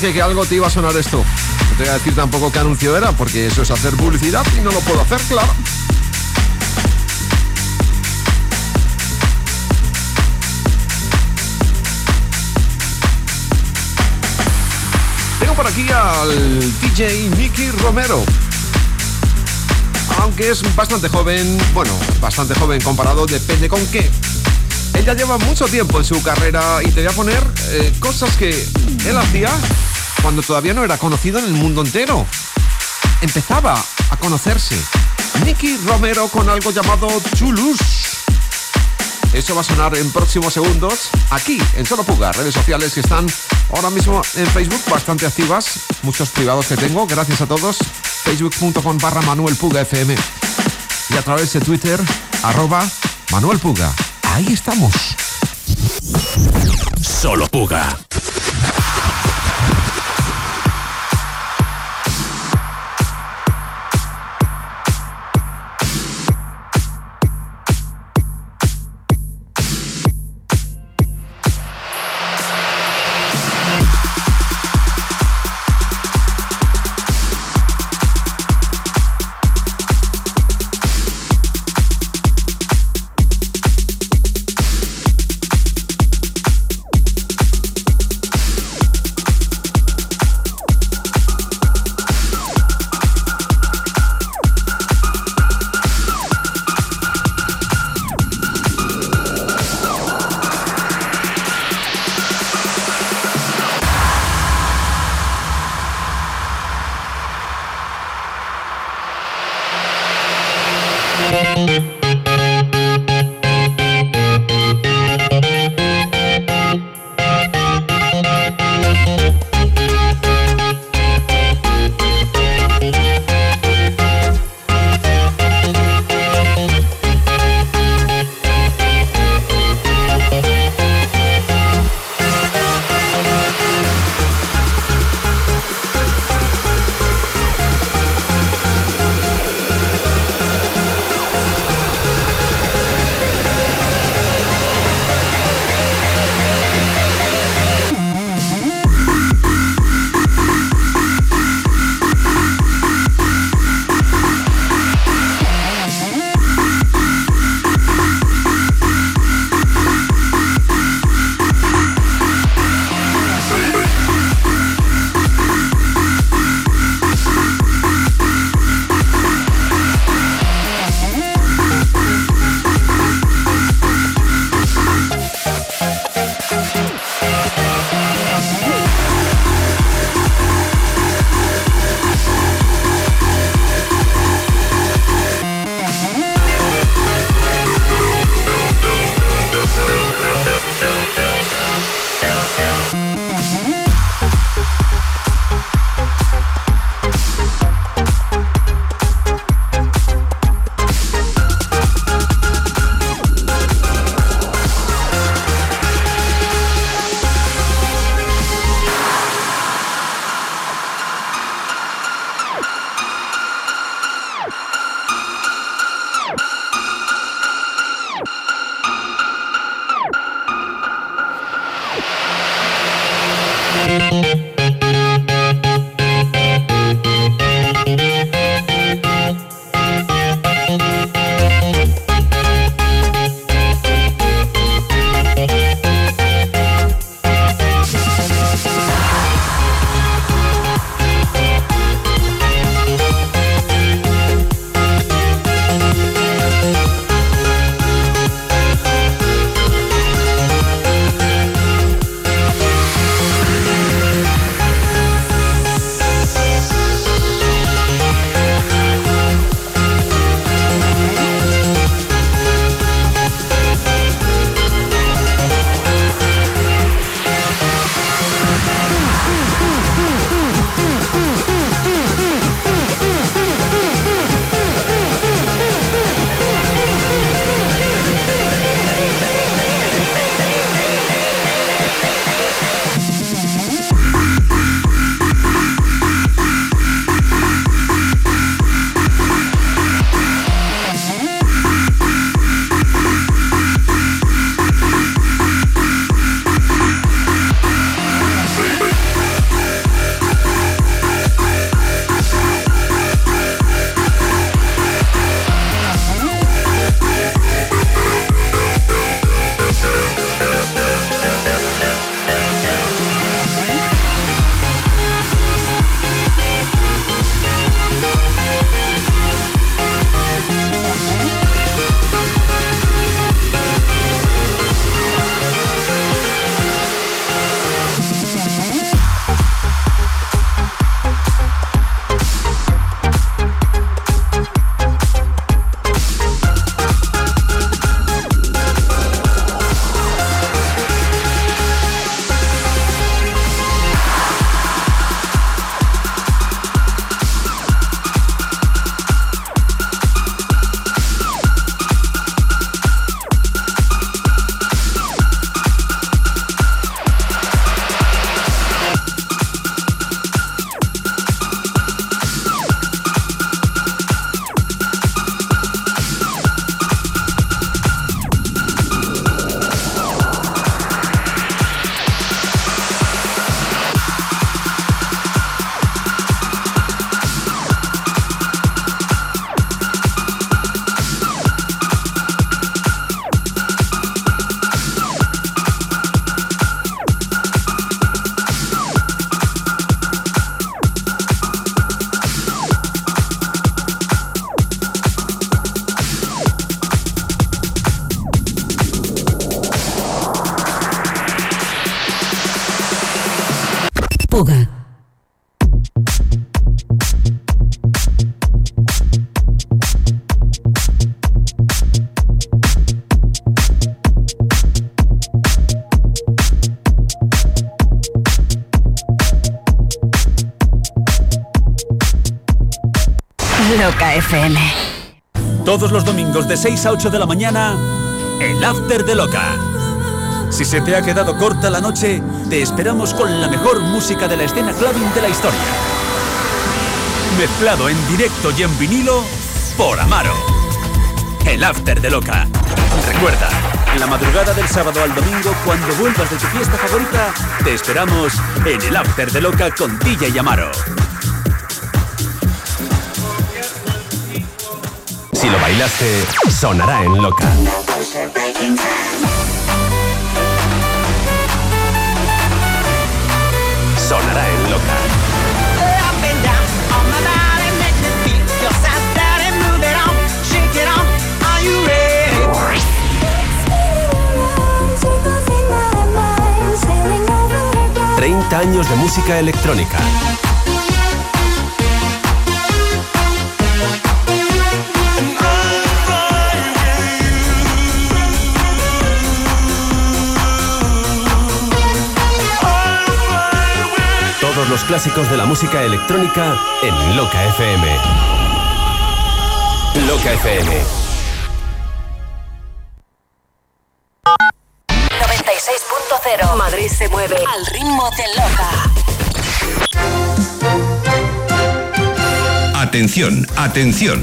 Dije que algo te iba a sonar esto. No te voy a decir tampoco qué anuncio era, porque eso es hacer publicidad y no lo puedo hacer, claro. Tengo por aquí al DJ Nicky Romero. Aunque es bastante joven, bueno, bastante joven comparado, depende con qué. Él ya lleva mucho tiempo en su carrera y te voy a poner eh, cosas que él hacía cuando todavía no era conocido en el mundo entero. Empezaba a conocerse. Nicky Romero con algo llamado Chulus. Eso va a sonar en próximos segundos aquí en Solo Puga, redes sociales que están ahora mismo en Facebook bastante activas, muchos privados que tengo, gracias a todos, facebook.com barra Manuel Puga FM y a través de Twitter, arroba Manuel Puga. Ahí estamos. Solo Puga. Todos los domingos de 6 a 8 de la mañana, el After de Loca. Si se te ha quedado corta la noche, te esperamos con la mejor música de la escena clubbing de la historia. Mezclado en directo y en vinilo por Amaro. El After de Loca. Recuerda, en la madrugada del sábado al domingo, cuando vuelvas de tu fiesta favorita, te esperamos en el After de Loca con DJ y Amaro. Si lo bailaste, sonará en Loca. Sonará en Loca. Up and down on my los clásicos de la música electrónica en Loca FM. Loca FM. 96.0 Madrid se mueve al ritmo de Loca. Atención, atención.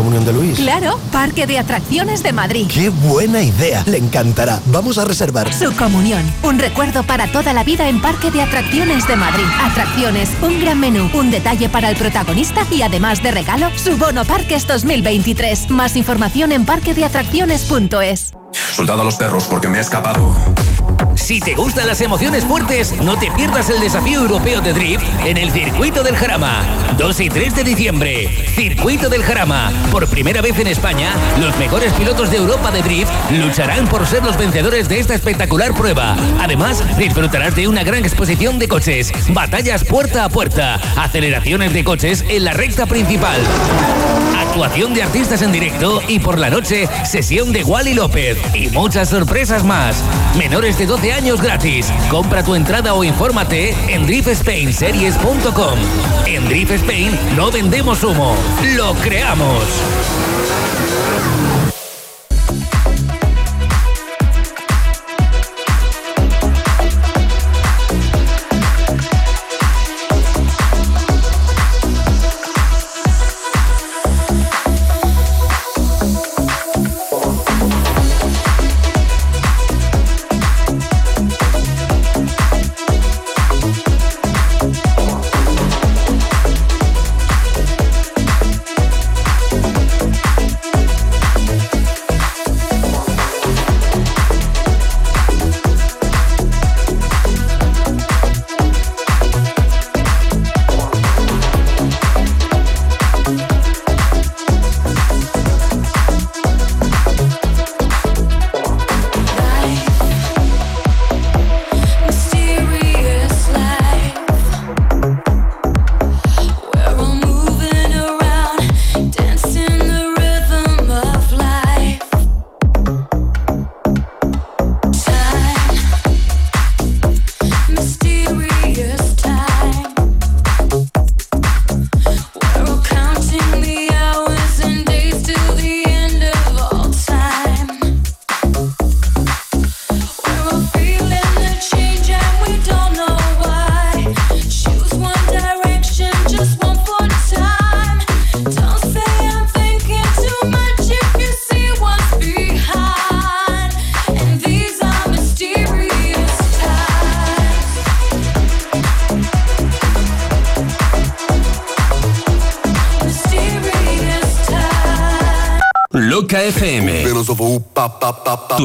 comunión de Luis? Claro, Parque de Atracciones de Madrid. ¡Qué buena idea! Le encantará. Vamos a reservar. Su comunión, un recuerdo para toda la vida en Parque de Atracciones de Madrid. Atracciones, un gran menú, un detalle para el protagonista y además de regalo, su bono Parques 2023. Más información en parquedeatracciones.es. Soldado a los perros porque me he escapado. Si te gustan las emociones fuertes, no te pierdas el desafío europeo de drift en el Circuito del Jarama. 2 y 3 de diciembre. Circuito del Jarama. Por primera vez en España, los mejores pilotos de Europa de drift lucharán por ser los vencedores de esta espectacular prueba. Además, disfrutarás de una gran exposición de coches, batallas puerta a puerta, aceleraciones de coches en la recta principal. De artistas en directo y por la noche, sesión de Wally López y muchas sorpresas más. Menores de 12 años gratis. Compra tu entrada o infórmate en driftspainseries.com. En Drift Spain no vendemos humo, lo creamos.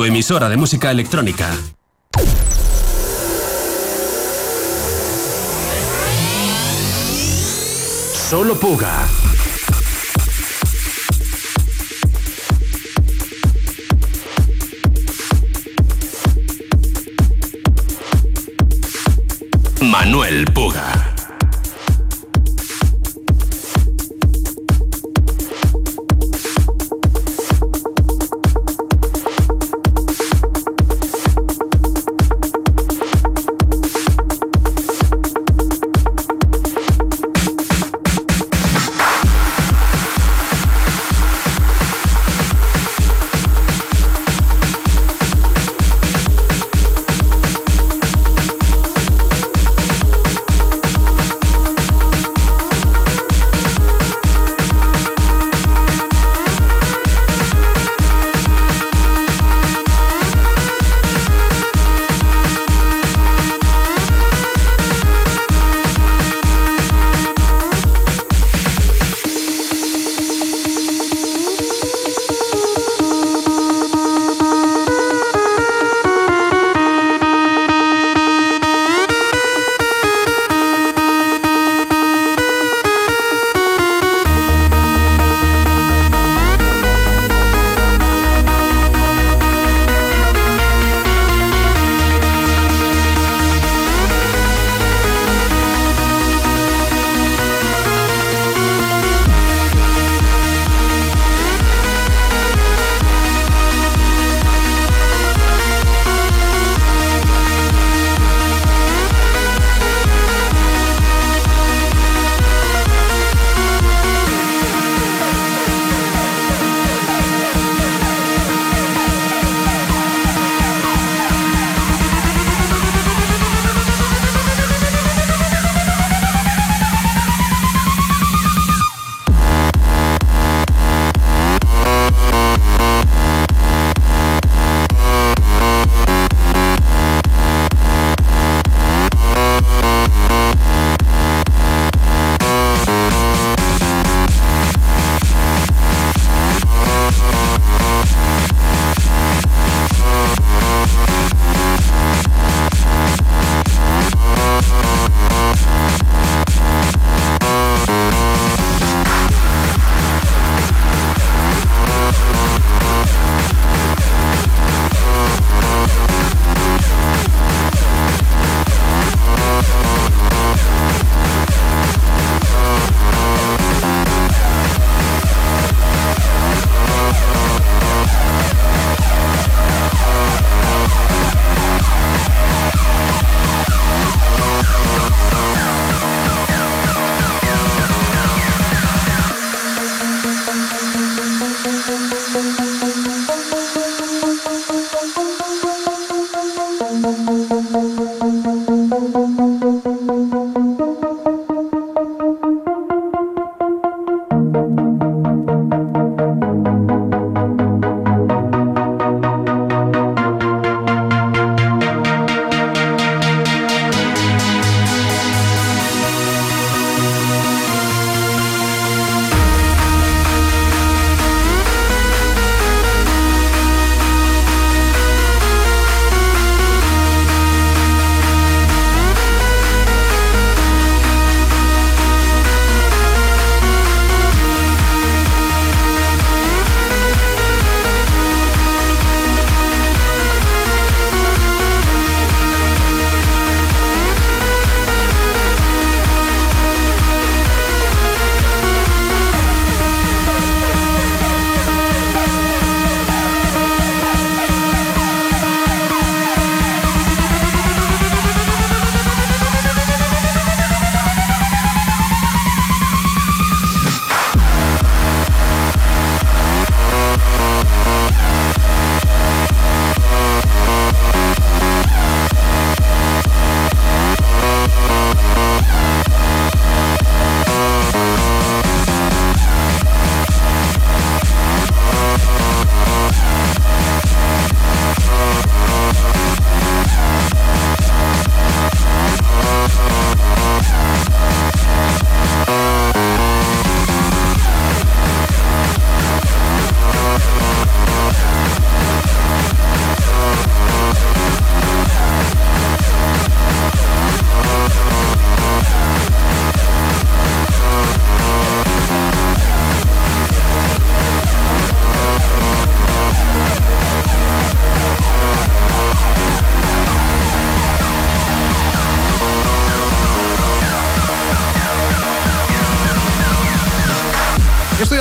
emisora de música electrónica. Solo Puga. Manuel Puga.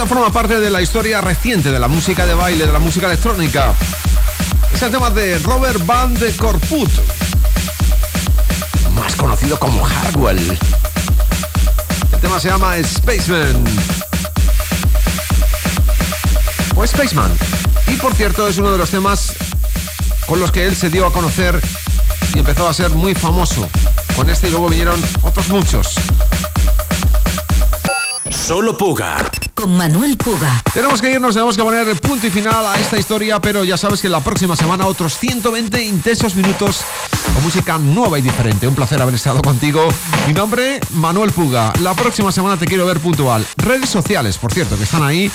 Forma parte de la historia reciente de la música de baile, de la música electrónica. Es el tema de Robert Van de Corput, más conocido como Hardwell. El tema se llama Spaceman. O Spaceman. Y por cierto, es uno de los temas con los que él se dio a conocer y empezó a ser muy famoso. Con este y luego vinieron otros muchos. Solo Puga. Manuel Puga. Tenemos que irnos, tenemos que poner el punto y final a esta historia, pero ya sabes que la próxima semana otros 120 intensos minutos con música nueva y diferente. Un placer haber estado contigo. Mi nombre, Manuel Puga. La próxima semana te quiero ver puntual. Redes sociales, por cierto, que están ahí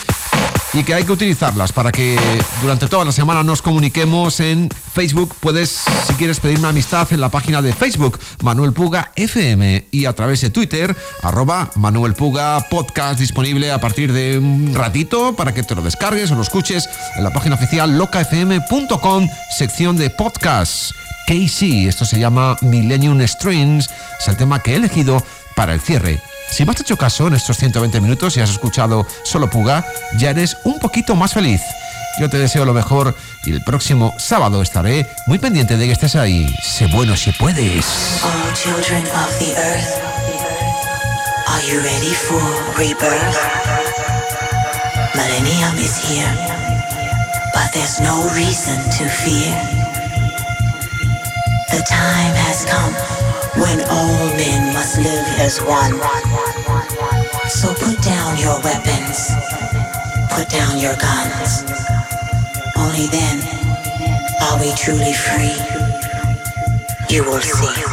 y que hay que utilizarlas para que durante toda la semana nos comuniquemos en Facebook. Puedes, si quieres, pedirme amistad en la página de Facebook, Manuel Puga FM, y a través de Twitter, arroba Manuel Puga Podcast, disponible a partir de un ratito para que te lo descargues o lo escuches en la página oficial locafm.com, sección de podcasts. KC, esto se llama Millennium Strings, es el tema que he elegido para el cierre. Si me has hecho caso en estos 120 minutos y has escuchado solo Puga, ya eres un poquito más feliz. Yo te deseo lo mejor y el próximo sábado estaré muy pendiente de que estés ahí. Sé bueno si puedes. Millennium is here, but there's no reason to fear. The time has come when all men must live as one. So put down your weapons, put down your guns. Only then are we truly free. You will see.